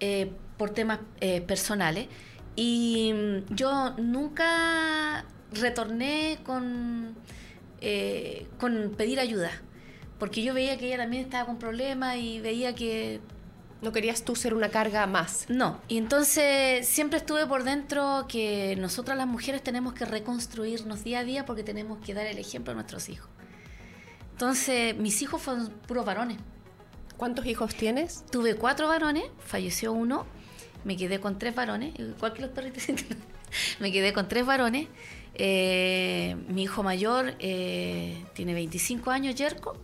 D: eh, por temas eh, personales y yo nunca retorné con con pedir ayuda. Porque yo veía que ella también estaba con problemas y veía que
B: No querías tú ser una carga más.
D: no, y entonces siempre estuve por dentro que nosotras las mujeres tenemos que reconstruirnos día a día porque tenemos que dar el ejemplo a nuestros hijos. Entonces, mis hijos fueron puros varones.
B: ¿Cuántos hijos tienes?
D: Tuve cuatro varones, falleció uno, me quedé con tres varones, igual que los perritos. me quedé con tres varones. Eh, mi hijo mayor eh, tiene 25 años, Yerko.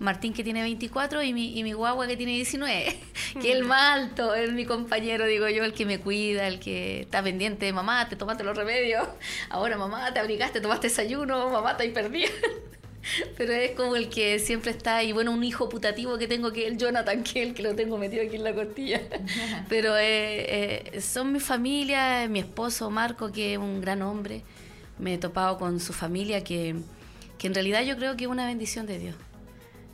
D: Martín que tiene 24 y mi, y mi guagua que tiene 19, que es el más alto, es mi compañero, digo yo, el que me cuida, el que está pendiente de mamá, te tomaste los remedios, ahora mamá, te abrigaste, tomaste desayuno, mamá, te ahí perdida. Pero es como el que siempre está, y bueno, un hijo putativo que tengo que es el Jonathan, que es el que lo tengo metido aquí en la costilla. Pero eh, eh, son mi familia, mi esposo Marco, que es un gran hombre. Me he topado con su familia, que, que en realidad yo creo que es una bendición de Dios.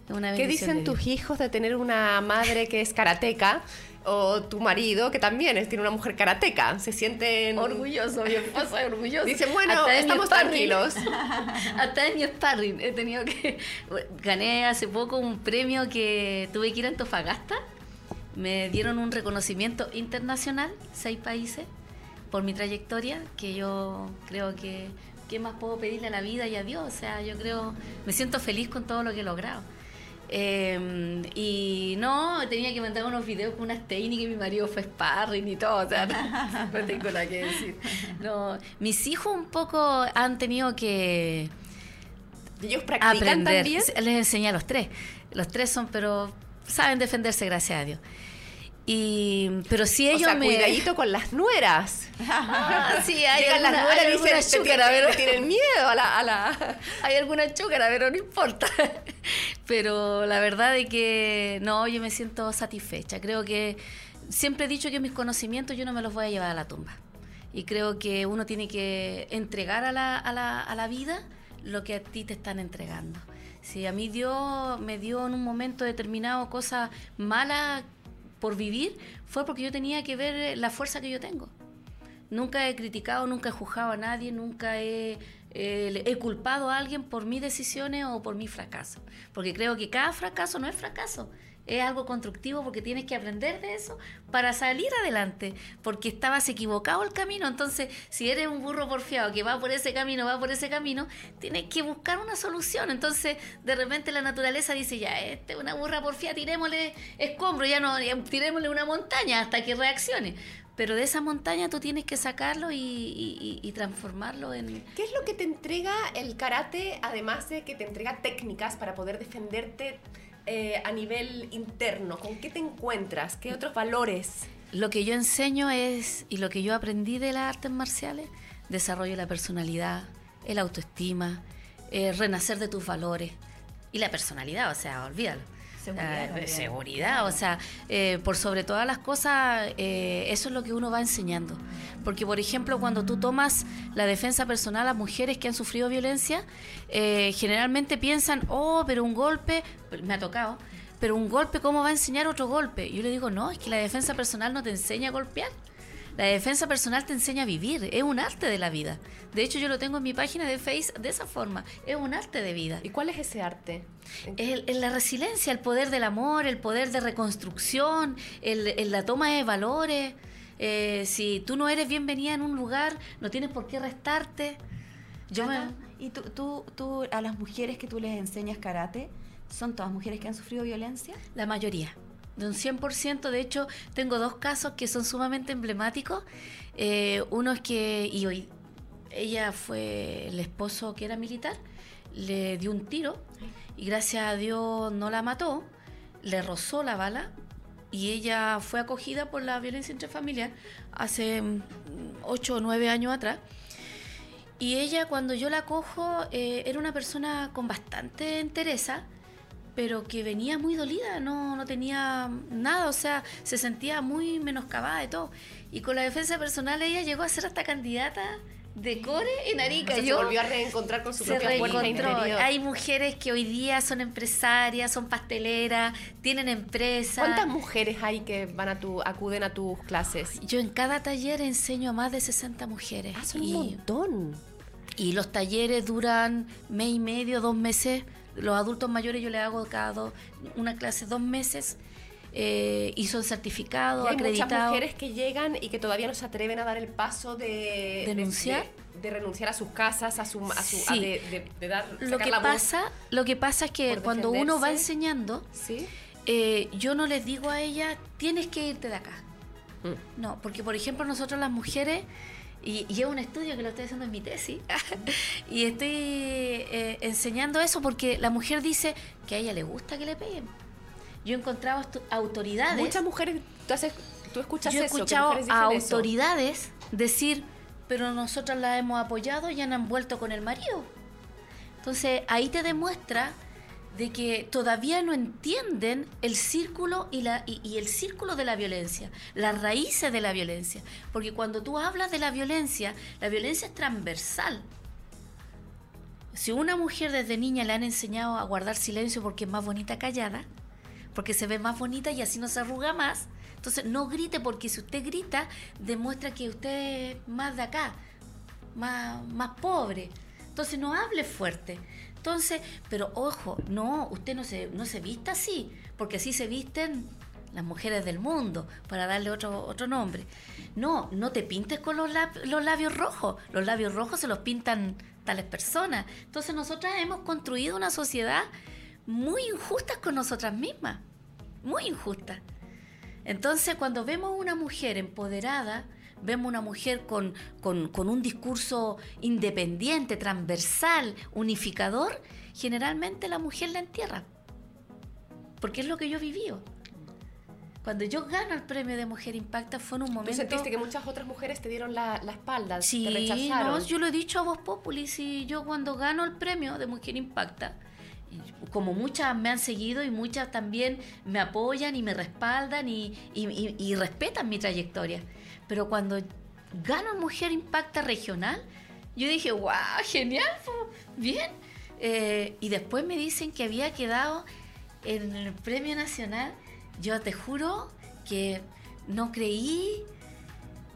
D: Una
B: ¿Qué dicen tus hijos de tener una madre que es karateca o tu marido que también es, tiene una mujer karateca? ¿Se sienten
D: Orgulloso, mi esposo es orgulloso.
B: Dicen, bueno,
D: Hasta
B: estamos tranquilos.
D: Hasta en mi sparring he tenido que... Gané hace poco un premio que tuve que ir a Antofagasta. Me dieron un reconocimiento internacional, seis países, por mi trayectoria, que yo creo que... ¿Qué más puedo pedirle a la vida y a Dios? O sea, yo creo... Me siento feliz con todo lo que he logrado. Eh, y no, tenía que mandar unos videos con unas técnicas y mi marido fue sparring y todo, o sea, no, no tengo nada que decir. No, mis hijos un poco han tenido que
B: ¿Ellos practican
D: aprender.
B: también?
D: Les enseñé a los tres. Los tres son, pero saben defenderse, gracias a Dios. Y, pero si
B: O
D: ellos
B: sea,
D: me...
B: cuidadito con las nueras.
D: Ah, sí, hay
B: Llegan las
D: alguna-
B: nueras
D: hay
B: y dicen,
D: alguna
B: "Te
D: chúcara,
B: tienen-
D: pero-
B: tienen miedo a la... A la...
D: Hay alguna chúcara, pero no importa. Pero la verdad es que no, yo me siento satisfecha. Creo que siempre he dicho que mis conocimientos yo no me los voy a llevar a la tumba. Y creo que uno tiene que entregar a la, a la, a la vida lo que a ti te están entregando. Si a mí Dios me dio en un momento determinado cosas malas por vivir, fue porque yo tenía que ver la fuerza que yo tengo. Nunca he criticado, nunca he juzgado a nadie, nunca he, eh, he culpado a alguien por mis decisiones o por mi fracaso. Porque creo que cada fracaso no es fracaso, es algo constructivo porque tienes que aprender de eso para salir adelante, porque estabas equivocado el camino. Entonces, si eres un burro porfiado que va por ese camino, va por ese camino, tienes que buscar una solución. Entonces, de repente la naturaleza dice, ya, este es una burra porfiada, tirémosle escombro, ya no, ya tirémosle una montaña hasta que reaccione. Pero de esa montaña tú tienes que sacarlo y, transformarlo en...
B: ¿Qué es lo que te entrega el karate, además de que te entrega técnicas para poder defenderte eh, a nivel interno? ¿Con qué te encuentras? ¿Qué otros valores?
D: Lo que yo enseño es, y lo que yo aprendí de las artes marciales, desarrollo de la personalidad, el autoestima, eh, renacer de tus valores y la personalidad, o sea, olvídalo.
C: Seguridad
D: Ah, seguridad, o sea, eh, por sobre todas las cosas, eh, eso es lo que uno va enseñando. Porque, por ejemplo, cuando tú tomas la defensa personal a mujeres que han sufrido violencia, eh, generalmente piensan, oh, pero un golpe, me ha tocado, pero un golpe, ¿cómo va a enseñar otro golpe? Yo le digo, no, es que la defensa personal no te enseña a golpear. La defensa personal te enseña a vivir, es un arte de la vida. De hecho, yo lo tengo en mi página de Face de esa forma, es un arte de vida.
B: ¿Y cuál es ese arte?
D: Es, la resiliencia, el poder del amor, el poder de reconstrucción, el, el- la toma de valores. Eh, si tú no eres bienvenida en un lugar, no tienes por qué restarte. Yo me,
C: Ana, ¿Y tú, tú, tú, a las mujeres que tú les enseñas karate, son todas mujeres que han sufrido violencia?
D: La mayoría. De un 100%, de hecho, tengo dos casos que son sumamente emblemáticos. Eh, uno es que, y hoy, ella fue el esposo que era militar, le dio un tiro y gracias a Dios no la mató, le rozó la bala y ella fue acogida por la violencia intrafamiliar hace 8 o 9 años atrás. Y ella cuando yo la cojo eh, era una persona con bastante entereza, pero que venía muy dolida, no, no tenía nada, o sea, se sentía muy menoscabada de todo. Y con la defensa personal ella llegó a ser hasta candidata de core en Arica.
B: O sea, se volvió a reencontrar con su
D: se
B: propia fuerza interior.
D: Hay mujeres que hoy día son empresarias, son pasteleras, tienen empresas.
B: ¿Cuántas mujeres hay que van a tu, acuden a tus clases?
D: Yo en cada taller enseño a más de 60 mujeres.
B: Ah, son
D: Y-
B: un montón.
D: Y los talleres duran mes y medio, dos meses. Los adultos mayores yo les hago cada dos, una clase dos meses. Eh, y son certificados,
B: Y hay
D: acreditados.
B: muchas mujeres que llegan y que todavía no se atreven a dar el paso de
D: ¿Denunciar?
B: de, de renunciar a sus casas, a su, a su a
D: Sí.
B: de, de- de dar
D: Lo que
B: la
D: pasa, lo que pasa es que cuando uno va enseñando,
B: Sí.
D: eh, yo no les digo a ella, tienes que irte de acá.
B: Mm.
D: No, porque por ejemplo nosotros las mujeres, y, y es un estudio que lo estoy haciendo en mi tesis, y estoy eh, enseñando eso porque la mujer dice que a ella le gusta que le peguen. Yo he encontrado autoridades,
B: Muchas mujeres, tú, haces, tú escuchas
D: yo he escuchado a
B: eso.
D: autoridades decir, pero nosotras la hemos apoyado y han envuelto con el marido. Entonces ahí te demuestra de que todavía no entienden el círculo y, la, y, el círculo de la violencia, las raíces de la violencia. Porque cuando tú hablas de la violencia, la violencia es transversal. Si una mujer desde niña le han enseñado a guardar silencio porque es más bonita callada, porque se ve más bonita y así no se arruga más, entonces no grite porque si usted grita demuestra que usted es más de acá, más, más pobre. Entonces no hable fuerte. Entonces, pero ojo, no, usted no se, no se vista así, porque así se visten las mujeres del mundo, para darle otro, otro nombre. No, no te pintes con los, los labios rojos. Los labios rojos se los pintan tales personas. Entonces nosotras hemos construido una sociedad muy injusta con nosotras mismas. Muy injusta. Entonces, cuando vemos una mujer empoderada, vemos una mujer con, con- con un discurso independiente, transversal, unificador, generalmente la mujer la entierra. Porque es lo que yo viví. Cuando yo gano el premio de Mujer Impacta fue en un
B: ¿Tú
D: momento...
B: sentiste que muchas otras mujeres te dieron la, la espalda,
D: Sí,
B: te rechazaron?
D: no, yo lo he dicho a Voz Populi, si yo cuando gano el premio de Mujer Impacta, como muchas me han seguido y muchas también me apoyan y me respaldan y, y- y- y respetan mi trayectoria. Pero cuando gano Mujer Impacta regional, yo dije, wow, genial, bien. Eh, y después me dicen que había quedado en el premio nacional. Yo te juro que no creí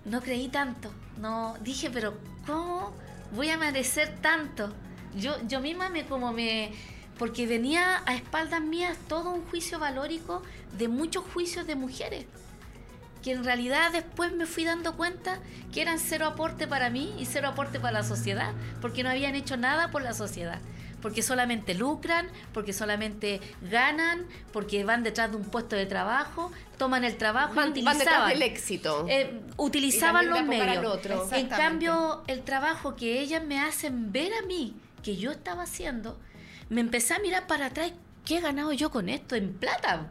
D: no creí tanto. No dije, pero ¿cómo voy a merecer tanto? Yo, yo misma me como me porque venía a espaldas mías todo un juicio valórico de muchos juicios de mujeres que en realidad después me fui dando cuenta que eran cero aporte para mí y cero aporte para la sociedad, porque no habían hecho nada por la sociedad, porque solamente lucran, porque solamente ganan, porque van detrás de un puesto de trabajo, toman el trabajo
B: Van, van detrás
D: utilizaban.
B: del éxito.
D: Eh, utilizaban los medios.
B: otro.
D: En cambio, el trabajo que ellas me hacen ver a mí, que yo estaba haciendo, me empecé a mirar para atrás, ¿qué he ganado yo con esto en plata?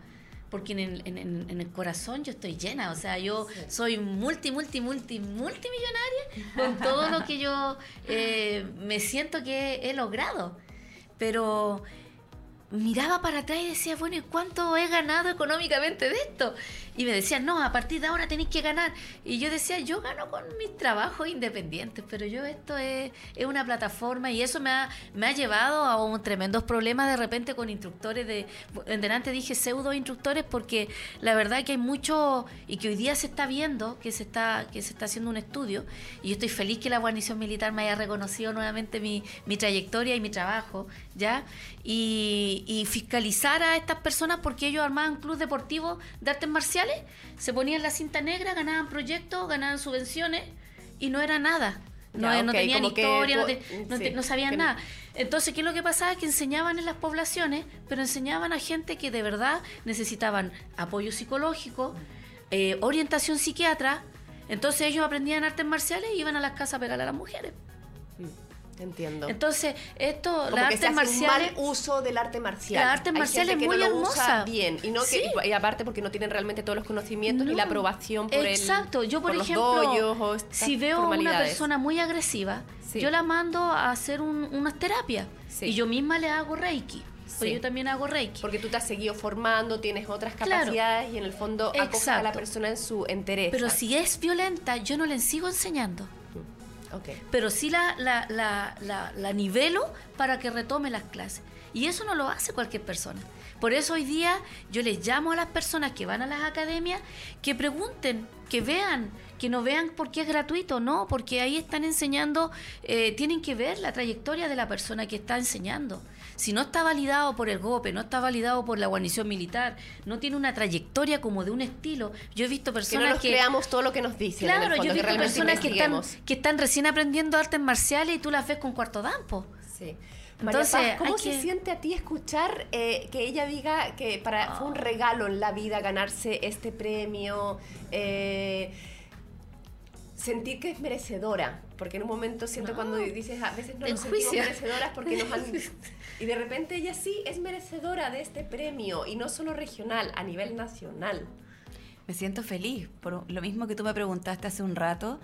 D: Porque en el, en- en- en el corazón yo estoy llena, o sea, yo soy multi, multi, multi, multimillonaria con todo lo que yo eh, me siento que he logrado. Pero miraba para atrás y decía, bueno, ¿y cuánto he ganado económicamente de esto? Y me decían, no, a partir de ahora tenéis que ganar. Y yo decía, yo gano con mis trabajos independientes, pero yo esto es, es una plataforma y eso me ha, me ha llevado a un tremendos problemas de repente con instructores de... En delante dije pseudo instructores porque la verdad que hay mucho y que hoy día se está viendo, que se está, que se está haciendo un estudio y yo estoy feliz que la guarnición militar me haya reconocido nuevamente mi, mi trayectoria y mi trabajo, ¿ya? Y, y fiscalizar a estas personas porque ellos armaban club deportivo de artes marciales, se ponían la cinta negra, ganaban proyectos, ganaban subvenciones y no era nada. No,
B: Ya,
D: no tenían
B: como que
D: historia, no, te- no te-
B: sí,
D: no sabían nada. Entonces, ¿qué es lo que pasaba? Que enseñaban en las poblaciones, pero enseñaban a gente que de verdad necesitaban apoyo psicológico, eh, orientación psiquiatra. Entonces ellos aprendían artes marciales y iban a las casas a pegar a las mujeres.
B: Entiendo.
D: Entonces, esto,
B: Como
D: las artes marciales...
B: mal uso del arte marcial.
D: La arte marcial es
B: que
D: muy
B: no
D: hermosa.
B: bien y no que
D: Sí.
B: y aparte porque no tienen realmente todos los conocimientos
D: No.
B: la aprobación por el
D: Exacto, yo por,
B: por
D: ejemplo, si veo a una persona muy agresiva,
B: Sí.
D: yo la mando a hacer un- unas terapias
B: Sí.
D: y yo misma le hago reiki, pues
B: Sí.
D: yo también hago reiki.
B: porque tú te has seguido formando, tienes otras
D: Claro.
B: capacidades y en el fondo acoges a la persona en su entereza.
D: Pero si es violenta, yo no le sigo enseñando.
B: Ok.
D: pero sí la, la, la, la, la nivelo para que retome las clases. Y eso no lo hace cualquier persona. Por eso hoy día yo les llamo a las personas que van a las academias que pregunten, que vean, que no vean porque es gratuito, no, porque ahí están enseñando, eh, tienen que ver la trayectoria de la persona que está enseñando. Si no está validado por el GOPE, no está validado por la guarnición militar, no tiene una trayectoria como de un estilo. Yo he visto
B: Que
D: personas
B: no nos
D: que
B: creamos todo lo que nos dicen. en el
D: Claro,
B: fondo,
D: yo he
B: que
D: visto personas que están, que están recién aprendiendo artes marciales y tú las ves con cuarto dampo.
B: Sí.
D: Entonces,
B: María Paz, ¿cómo se
D: que-
B: siente a ti escuchar eh, que ella diga que para fue un regalo en la vida ganarse este premio? eh, sentir que es merecedora, porque en un momento siento
D: No.
B: cuando dices a veces no nos sentimos merecedoras porque nos han y de repente ella sí es merecedora de este premio y no solo regional, a nivel nacional.
C: Me siento feliz, por lo mismo que tú me preguntaste hace un rato,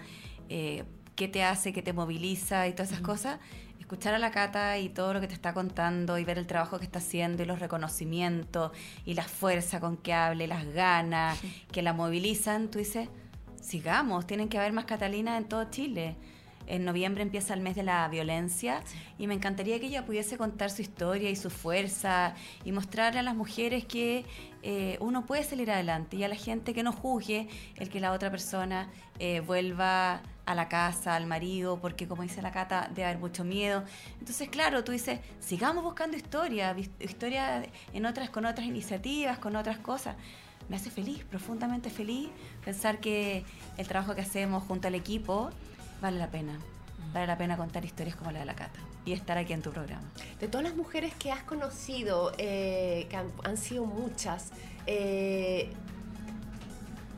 C: eh, qué te hace, qué te moviliza y todas esas cosas. Escuchar a la Cata y todo lo que te está contando y ver el trabajo que está haciendo y los reconocimientos y la fuerza con que hable, las ganas que la movilizan, tú dices, sigamos, tienen que haber más Catalinas en todo Chile. En noviembre empieza el mes de la violencia y me encantaría que ella pudiese contar su historia y su fuerza y mostrarle a las mujeres que eh, uno puede salir adelante y a la gente que no juzgue el que la otra persona eh, vuelva a la casa, al marido, porque como dice la Cata, debe haber mucho miedo. Entonces, claro, tú dices, sigamos buscando historia, historia en otras, con otras iniciativas, con otras cosas me hace feliz, profundamente feliz, pensar que el trabajo que hacemos junto al equipo vale la pena. Vale la pena contar historias como la de la Cata y estar aquí en tu programa.
B: De todas las mujeres que has conocido, eh, que han, han sido muchas, eh,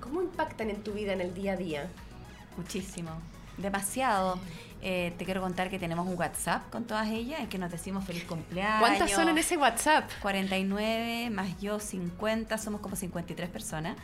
B: ¿cómo impactan en tu vida en el día a día?
C: Muchísimo, demasiado. Eh, te quiero contar que tenemos un WhatsApp con todas ellas en que nos decimos feliz cumpleaños.
B: ¿Cuántas son en ese WhatsApp?
C: 49 más yo 50, somos como 53 personas.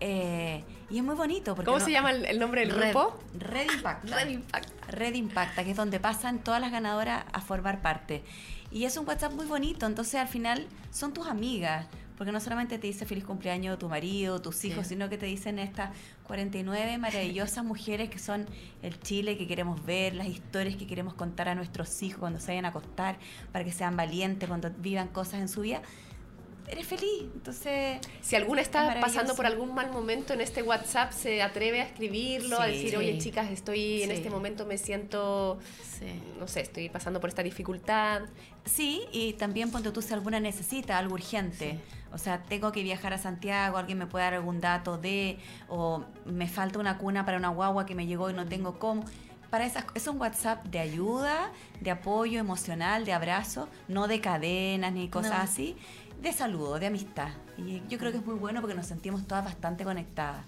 C: Eh, y es muy bonito. Porque
B: ¿Cómo
C: no-
B: se llama el, el nombre del
C: Red,
B: grupo?
C: Red Impacta.
D: Red Impacta.
C: Red Impacta, que es donde pasan todas las ganadoras a formar parte. Y es un WhatsApp muy bonito, entonces al final son tus amigas, porque no solamente te dice feliz cumpleaños tu marido, tus hijos,
D: Sí.
C: sino que te dicen estas 49 maravillosas mujeres que son el Chile que queremos ver, las historias que queremos contar a nuestros hijos cuando se vayan a acostar, para que sean valientes cuando vivan cosas en su vida. Eres feliz, entonces...
B: Si alguna está pasando por algún mal momento en este WhatsApp, se atreve a escribirlo, a
C: Sí.
B: decir, oye chicas, estoy en este momento, me siento, no sé, estoy pasando por esta dificultad.
C: Sí, y también ponte tú si alguna necesita algo urgente. O sea, tengo que viajar a Santiago, alguien me puede dar algún dato de, o me falta una cuna para una guagua que me llegó y no tengo cómo. Para esas, es un WhatsApp de ayuda, de apoyo emocional, de abrazo, no de cadenas ni cosas
D: No.
C: así, de saludo, de amistad. Y yo creo que es muy bueno porque nos sentimos todas bastante conectadas.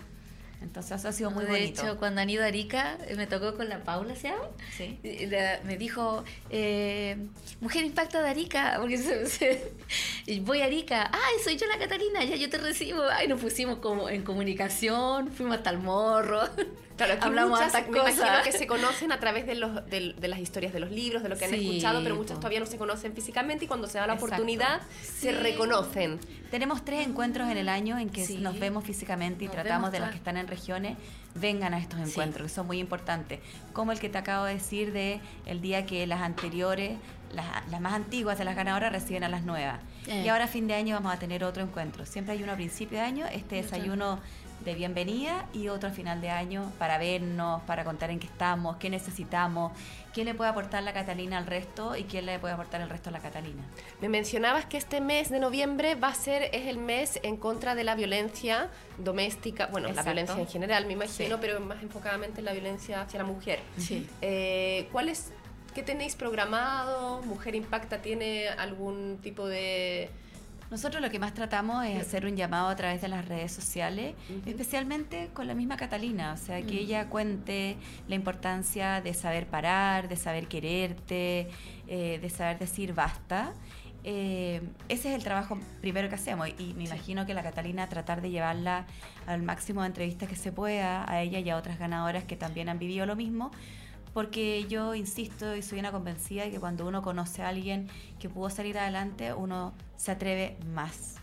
C: Entonces eso ha sido muy
D: de
C: bonito.
D: hecho, cuando han ido a Arica, eh, me tocó con la Paula, ¿se llama?
C: Sí.
D: Y la- me dijo, eh, Mujer Impacta de Arica, porque se- se- voy a Arica, ay, soy yo la Catalina, ya yo te recibo, ay, nos pusimos como en comunicación, fuimos hasta el morro,
B: Claro, aquí
D: hablamos
B: muchas me imagino que se conocen a través de, los, de, las historias de los libros, de lo que han escuchado, pero muchas todavía no se conocen físicamente y cuando se da la
C: Exacto.
B: oportunidad se reconocen.
C: Tenemos tres encuentros en el año en que
D: Sí.
C: nos vemos físicamente y
D: Nos
C: tratamos de las que están en regiones vengan a estos encuentros, que son muy importantes. Como el que te acabo de decir de el día que las anteriores, las, las más antiguas de las ganadoras reciben a las nuevas.
D: Eh.
C: Y ahora a fin de año vamos a tener otro encuentro. Siempre hay uno a principio de año, este desayuno de bienvenida y otro a final de año para vernos, para contar en qué estamos, qué necesitamos, qué le puede aportar la Catalina al resto y quién le puede aportar el resto a la Catalina.
B: Me mencionabas que este mes de noviembre va a ser, es el mes en contra de la violencia doméstica, bueno,
C: Exacto.
B: la violencia en general, me imagino,
C: Sí.
B: pero más enfocadamente en la violencia hacia la mujer.
D: Sí.
B: Eh, ¿Cuál es, qué tenéis programado? ¿Mujer Impacta tiene algún tipo de...
C: Nosotros lo que más tratamos es hacer un llamado a través de las redes sociales, especialmente con la misma Catalina, o sea, que
D: Mm.
C: ella cuente la importancia de saber parar, de saber quererte, eh, de saber decir basta. Eh, ese es el trabajo primero que hacemos y me imagino que la Catalina tratar de llevarla al máximo de entrevistas que se pueda a ella y a otras ganadoras que también han vivido lo mismo, porque yo insisto y soy una convencida de que cuando uno conoce a alguien que pudo salir adelante, uno se atreve más.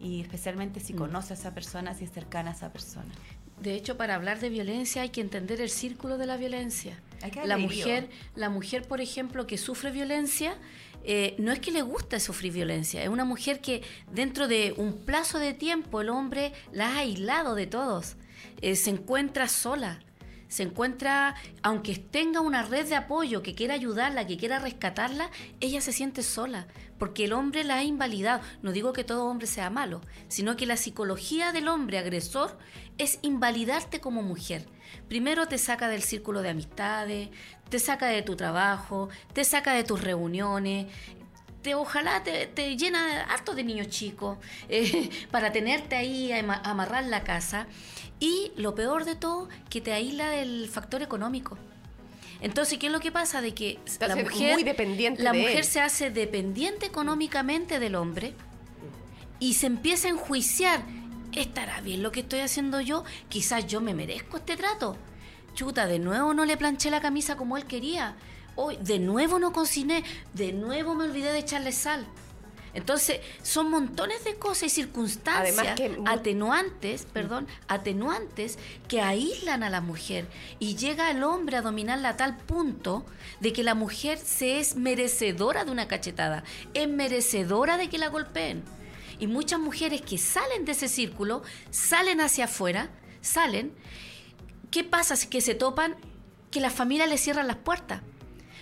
C: Y especialmente si
D: Mm.
C: conoce a esa persona, si es cercana a esa persona.
D: De hecho, para hablar de violencia hay que entender el círculo de la violencia. La mujer, la mujer, por ejemplo, que sufre violencia, eh, no es que le guste sufrir violencia, es una mujer que dentro de un plazo de tiempo el hombre la ha aislado de todos, Eh, se encuentra sola, se encuentra, aunque tenga una red de apoyo que quiera ayudarla, que quiera rescatarla, ella se siente sola, porque el hombre la ha invalidado. No digo que todo hombre sea malo, sino que la psicología del hombre agresor es invalidarte como mujer. Primero te saca del círculo de amistades, te saca de tu trabajo, te saca de tus reuniones, te, ojalá te, te llena harto de niños chicos eh, para tenerte ahí a ama- amarrar la casa. Y lo peor de todo, que te aísla del factor económico. Entonces, ¿qué es lo que pasa? De que la mujer,
B: muy dependiente
D: la
B: de
D: mujer
B: él.
D: se hace dependiente económicamente del hombre y se empieza a enjuiciar. ¿Estará bien lo que estoy haciendo yo? Quizás yo me merezco este trato. Chuta, de nuevo no le planché la camisa como él quería. Hoy, de nuevo no cociné. De nuevo me olvidé de echarle sal. Entonces, son montones de cosas y circunstancias
B: que
D: atenuantes, perdón, atenuantes que aíslan a la mujer y llega el hombre a dominarla a tal punto de que la mujer se es merecedora de una cachetada, es merecedora de que la golpeen. Y muchas mujeres que salen de ese círculo, salen hacia afuera, salen, ¿qué pasa? Si que se topan que las familias les cierran las puertas.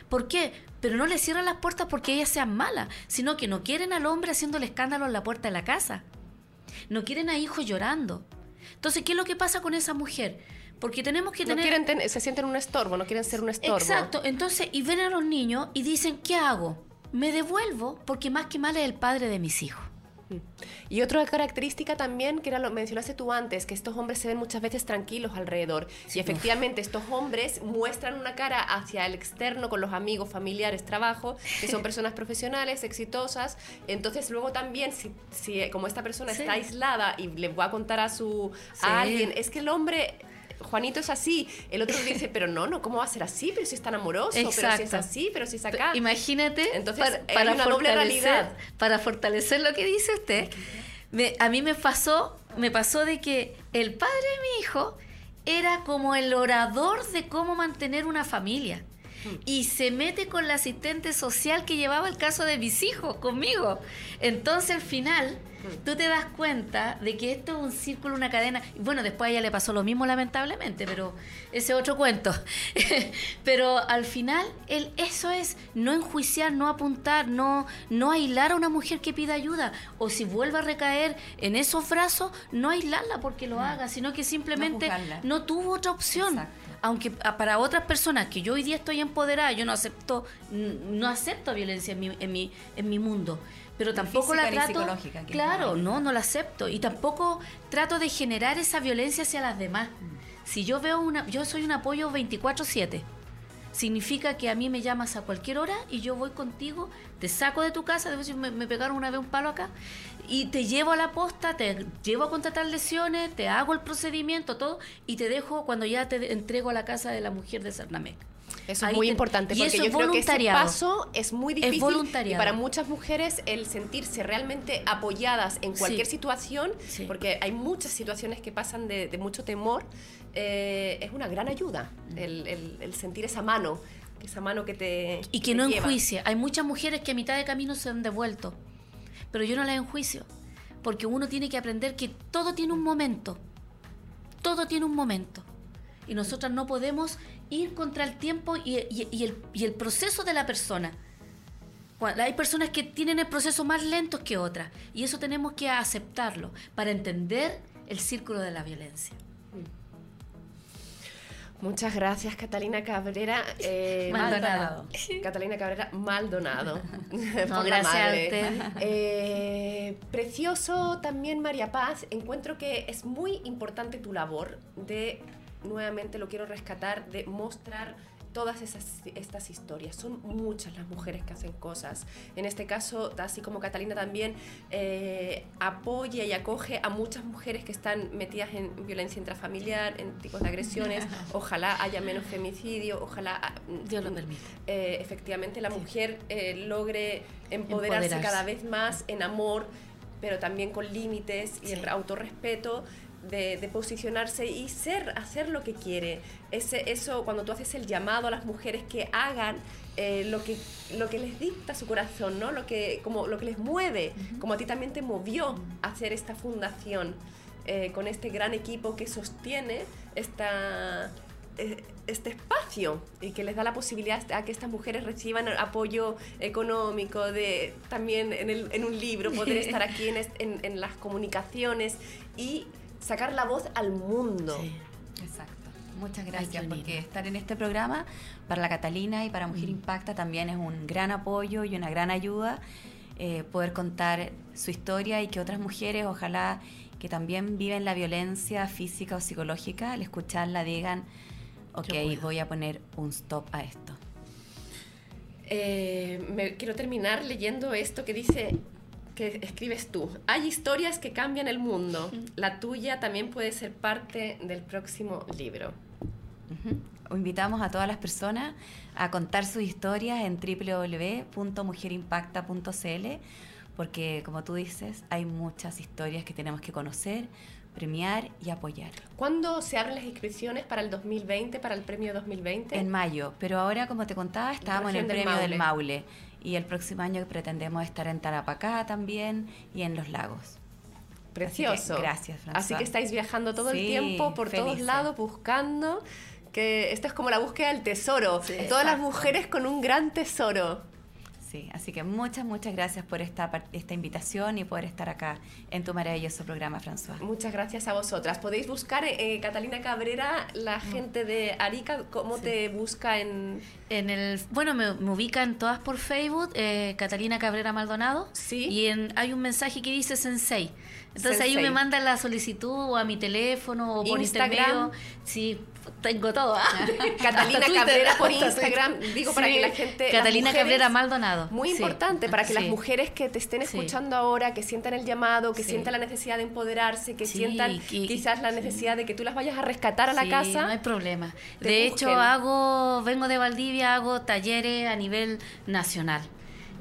D: ¿Por qué? Pero no le cierran las puertas porque ellas sean malas, sino que no quieren al hombre haciéndole escándalo en la puerta de la casa. No quieren a hijos llorando. Entonces, ¿qué es lo que pasa con esa mujer? Porque tenemos que
B: No
D: tener...
B: quieren ten- se sienten un estorbo, no quieren ser un estorbo.
D: Exacto. Entonces, y ven a los niños y dicen, ¿qué hago? Me devuelvo porque más que mal es el padre de mis hijos.
B: Y otra característica también, que era lo mencionaste tú antes, que estos hombres se ven muchas veces tranquilos alrededor. y efectivamente estos hombres muestran una cara hacia el externo con los amigos, familiares, trabajo, que son personas profesionales, exitosas. Entonces luego también, si, si, como esta persona
D: Sí.
B: está aislada y le va a contar a su
D: Sí.
B: a alguien, es que el hombre... Juanito es así, el otro dice, pero no, no, ¿cómo va a ser así? Pero si es tan amoroso, pero si es
D: Exacto.
B: así, pero si es acá.
D: Imagínate,
B: Entonces,
D: para,
B: una doble realidad.
D: para fortalecer lo que dice usted, me- a mí me pasó, me pasó de que el padre de mi hijo era como el orador de cómo mantener una familia. Y se mete con la asistente social que llevaba el caso de mis hijos conmigo. Entonces al final tú te das cuenta de que esto es un círculo, una cadena. Bueno, después a ella le pasó lo mismo lamentablemente, pero ese es otro cuento. pero al final el, eso es no enjuiciar, no apuntar, no, no aislar a una mujer que pida ayuda. O si vuelve a recaer en esos brazos, no aislarla porque lo haga, sino que simplemente no tuvo otra opción.
C: Exacto.
D: Aunque para otras personas que yo hoy día estoy empoderada, yo no acepto, no acepto violencia en mi, en mi, en mi mundo. Pero tampoco la trato. claro, no, no la acepto. Y tampoco trato de generar esa violencia hacia las demás. Si yo veo una, yo soy un apoyo 24-7. Significa que a mí me llamas a cualquier hora y yo voy contigo, te saco de tu casa, debo decir, me, me pegaron una vez un palo acá, y te llevo a la posta, te llevo a contratar lesiones, te hago el procedimiento, todo, y te dejo cuando ya te entrego a la casa de la mujer de Cernamec.
B: Eso
D: Ahí
B: es muy
D: te-
B: importante
D: y
B: porque
D: eso
B: yo
D: es
B: creo que ese paso es muy difícil y
D: voluntariado.
B: para muchas mujeres el sentirse realmente apoyadas en cualquier
D: Sí.
B: situación,
D: Sí.
B: porque hay muchas situaciones que pasan de, de mucho temor, eh, es una gran ayuda el, el- el sentir esa mano, esa mano que te
D: Y que
B: te
D: no
B: lleva.
D: enjuicia. Hay muchas mujeres que a mitad de camino se han devuelto, pero yo no las enjuicio, porque uno tiene que aprender que todo tiene un momento, todo tiene un momento. Y nosotras no podemos ir contra el tiempo y, y- y el, y el proceso de la persona. Cuando- Hay personas que tienen el proceso más lento que otras, y eso tenemos que aceptarlo para entender el círculo de la violencia.
B: Muchas gracias, Catalina Cabrera. eh,
D: Maldonado.
B: Catalina Cabrera Maldonado.
D: No, gracias.
B: Eh, precioso también, María Paz. Encuentro que es muy importante tu labor de, nuevamente lo quiero rescatar, de mostrar todas esas, estas historias. Son muchas las mujeres que hacen cosas. En este caso, así como Catalina también eh, apoya y acoge a muchas mujeres que están metidas en violencia intrafamiliar, en tipos de agresiones. Ojalá haya menos femicidio, ojalá... ah,
D: Dios lo permita.
B: eh, efectivamente la mujer eh, logre empoderarse,
D: Empoderarse.
B: cada vez más en amor, pero también con límites y en autorrespeto. De, de posicionarse y ser, hacer lo que quiere. Ese, eso, cuando tú haces el llamado a las mujeres que hagan eh, lo, que, lo que les dicta su corazón, ¿no? Lo que, como, lo que les mueve, como a ti también te movió hacer esta fundación eh, con este gran equipo que sostiene esta, eh, este espacio y que les da la posibilidad a que estas mujeres reciban apoyo económico, de, también en, el- en un libro, poder estar aquí en, en- en las comunicaciones y sacar la voz al mundo.
D: Sí.
C: Exacto. Muchas gracias porque estar en este programa para la Catalina y para Mujer Impacta también es un gran apoyo y una gran ayuda eh, poder contar su historia y que otras mujeres, ojalá que también viven la violencia física o psicológica, al escucharla digan, ok,
D: puedo".
C: voy a poner un stop a esto.
B: Eh, me, quiero terminar leyendo esto que dice que escribes tú. Hay historias que cambian el mundo. La tuya también puede ser parte del próximo libro.
C: Ujú. Invitamos a todas las personas a contar sus historias en www.mujerimpacta.cl porque como tú dices, hay muchas historias que tenemos que conocer, premiar y apoyar.
B: ¿Cuándo se abren las inscripciones para el 2020, para el premio 2020?
C: En mayo, pero ahora como te contaba, estábamos en el
B: región del
C: premio del Maule y el próximo año pretendemos estar en Tarapacá también y en los lagos.
B: Precioso.
C: Que gracias, François.
B: Así que estáis viajando todo el tiempo por todos lados buscando que esto es como la búsqueda del tesoro.
C: Sí,
B: Todas las mujeres con un gran tesoro.
C: Sí, así que muchas, muchas gracias por esta, esta invitación y poder estar acá en tu maravilloso programa, François.
B: Muchas gracias a vosotras. Podéis buscar eh, Catalina Cabrera, la gente de Arica, ¿cómo te busca en...?
D: En el, bueno, me, me ubican todas por Facebook, eh, Catalina Cabrera Maldonado.
B: Sí.
D: Y en, hay un mensaje que dice Sensei. Entonces ahí me mandan la solicitud o a mi teléfono o por
B: Instagram.
D: intermedio. Sí, tengo todo. ¿ah?
B: Catalina
D: Twitter,
B: Cabrera por Instagram,
D: Twitter.
B: digo para que la gente...
D: Catalina
B: mujeres-
D: Cabrera Maldonado.
B: Muy
D: Sí.
B: importante para que las mujeres que te estén escuchando ahora, que sientan el llamado, que sientan la necesidad de empoderarse, que sientan
D: que-
B: quizás la necesidad de que tú las vayas a rescatar a la casa.
D: No hay problema. De
B: busquen.
D: hecho, hago, vengo de Valdivia, hago talleres a nivel nacional.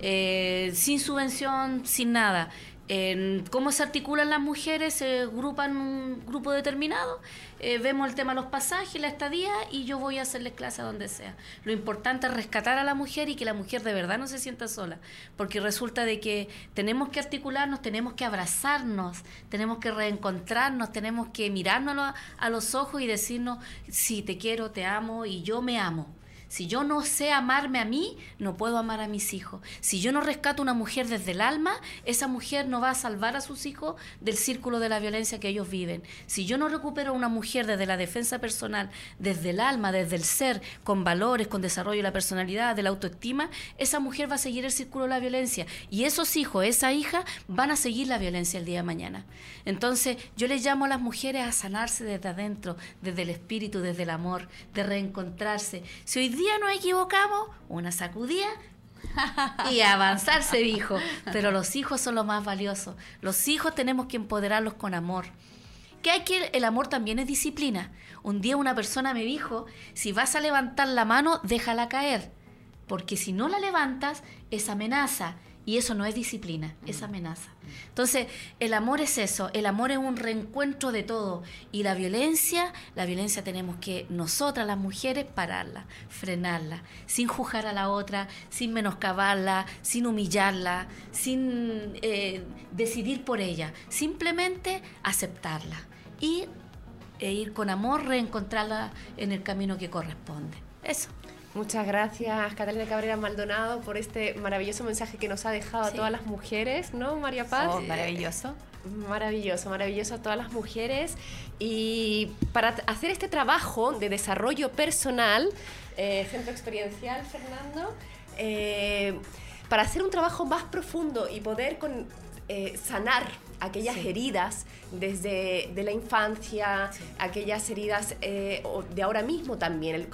D: Eh, sin subvención, sin nada. En cómo se articulan las mujeres, se agrupan un grupo determinado, eh, vemos el tema de los pasajes, la estadía y yo voy a hacerles clase a donde sea. Lo importante es rescatar a la mujer y que la mujer de verdad no se sienta sola, porque resulta de que tenemos que articularnos, tenemos que abrazarnos, tenemos que reencontrarnos, tenemos que mirarnos a lo- a los ojos y decirnos, sí, te quiero, te amo y yo me amo. Si yo no sé amarme a mí, no puedo amar a mis hijos. Si yo no rescato a una mujer desde el alma, esa mujer no va a salvar a sus hijos del círculo de la violencia que ellos viven. Si yo no recupero a una mujer desde la defensa personal, desde el alma, desde el ser, con valores, con desarrollo de la personalidad, de la autoestima, esa mujer va a seguir el círculo de la violencia. Y esos hijos, esa hija, van a seguir la violencia el día de mañana. Entonces, yo les llamo a las mujeres a sanarse desde adentro, desde el espíritu, desde el amor, de reencontrarse. Si hoy día nos equivocamos, una sacudida y avanzar, se dijo. Pero los hijos son lo más valioso. Los hijos tenemos que empoderarlos con amor. Que hay que el amor también es disciplina. Un día una persona me dijo, si vas a levantar la mano, déjala caer, porque si no la levantas es amenaza y eso no es disciplina, es amenaza. Entonces, el amor es eso, el amor es un reencuentro de todo y la violencia, la violencia tenemos que nosotras las mujeres pararla, frenarla, sin juzgar a la otra, sin menoscabarla, sin humillarla, sin eh, decidir por ella, simplemente aceptarla y e ir con amor reencontrarla en el camino que corresponde. Eso.
B: Muchas gracias, Catalina Cabrera Maldonado, por este maravilloso mensaje que nos ha dejado a todas las mujeres, ¿no, María Paz?
C: Oh, maravilloso.
B: Maravilloso, maravilloso a todas las mujeres. Y para hacer este trabajo de desarrollo personal, eh, centro experiencial, Fernando, eh, para hacer un trabajo más profundo y poder con- eh, sanar aquellas
D: Sí.
B: heridas desde de la infancia, aquellas heridas eh, de ahora mismo también, el,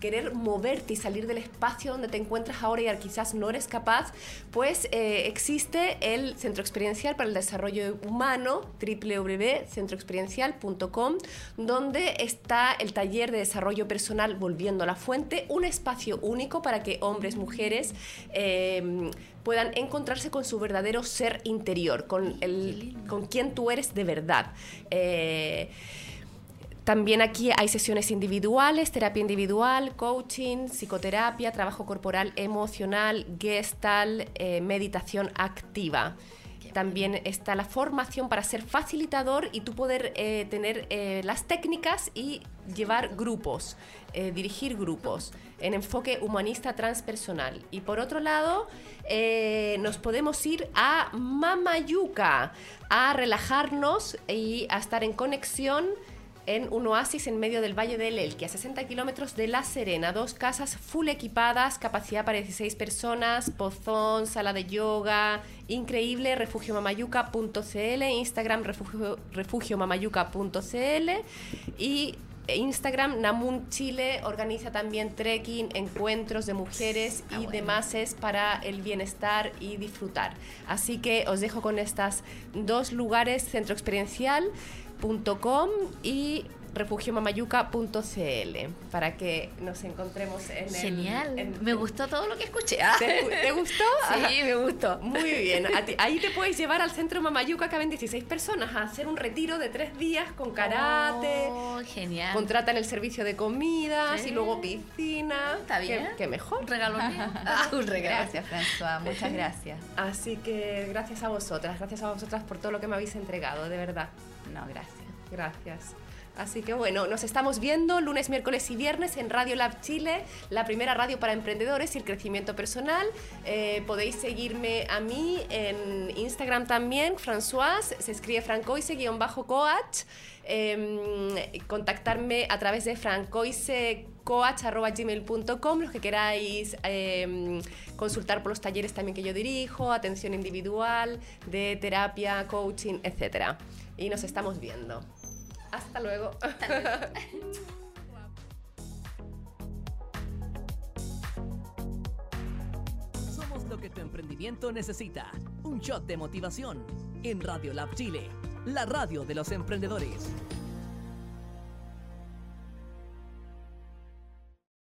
B: querer moverte y salir del espacio donde te encuentras ahora y quizás no eres capaz, pues eh, existe el Centro Experiencial para el Desarrollo Humano, www.centroexperiencial.com, donde está el taller de desarrollo personal Volviendo a la Fuente, un espacio único para que hombres, mujeres, eh, puedan encontrarse con su verdadero ser interior, con, el, con quien tú eres de verdad. Eh, también aquí hay sesiones individuales, terapia individual, coaching, psicoterapia, trabajo corporal emocional, gestal, eh, meditación activa. También está la formación para ser facilitador y tú poder eh, tener eh, las técnicas y llevar grupos, dirigir grupos en enfoque humanista transpersonal. Y por otro lado, nos podemos ir a Mamayuca a relajarnos y a estar en conexión en un oasis en medio del Valle del Elqui, a 60 kilómetros de La Serena. Dos casas full equipadas, capacidad para 16 personas, pozón, sala de yoga, increíble, refugiomamayuca.cl, Instagram refugio, refugiomamayuca.cl y Instagram Namun Chile organiza también trekking, encuentros de mujeres y demás para el bienestar y disfrutar. Así que os dejo con estas dos lugares, centro experiencial y refugiomamayuca.cl para que nos encontremos en
D: Genial. me gustó todo lo que escuché.
B: ¿Te, gustó?
D: sí, me gustó.
B: Muy bien. ahí te puedes llevar al centro Mamayuca, caben 16 personas, a hacer un retiro de tres días con karate.
D: Oh, genial.
B: Contratan el servicio de comidas y luego piscina.
D: Está bien.
B: ¿Qué, mejor?
D: Un regalo
C: ah, un regalo. Gracias, François. Muchas gracias.
B: Así que gracias a vosotras. Gracias a vosotras por todo lo que me habéis entregado, de verdad.
C: No, gracias.
B: Gracias. Así que bueno, nos estamos viendo lunes, miércoles y viernes en Radio Lab Chile, la primera radio para emprendedores y el crecimiento personal. Eh, podéis seguirme a mí en Instagram también, François, se escribe francoise-coach. Eh, contactarme a través de francoisecoach.gmail.com, los que queráis em, consultar por los talleres también que yo dirijo, atención individual, de terapia, coaching, etc. Y nos estamos viendo. Hasta luego.
A: Somos lo que tu emprendimiento necesita. Un shot de motivación en Radio Lab Chile, la radio de los emprendedores.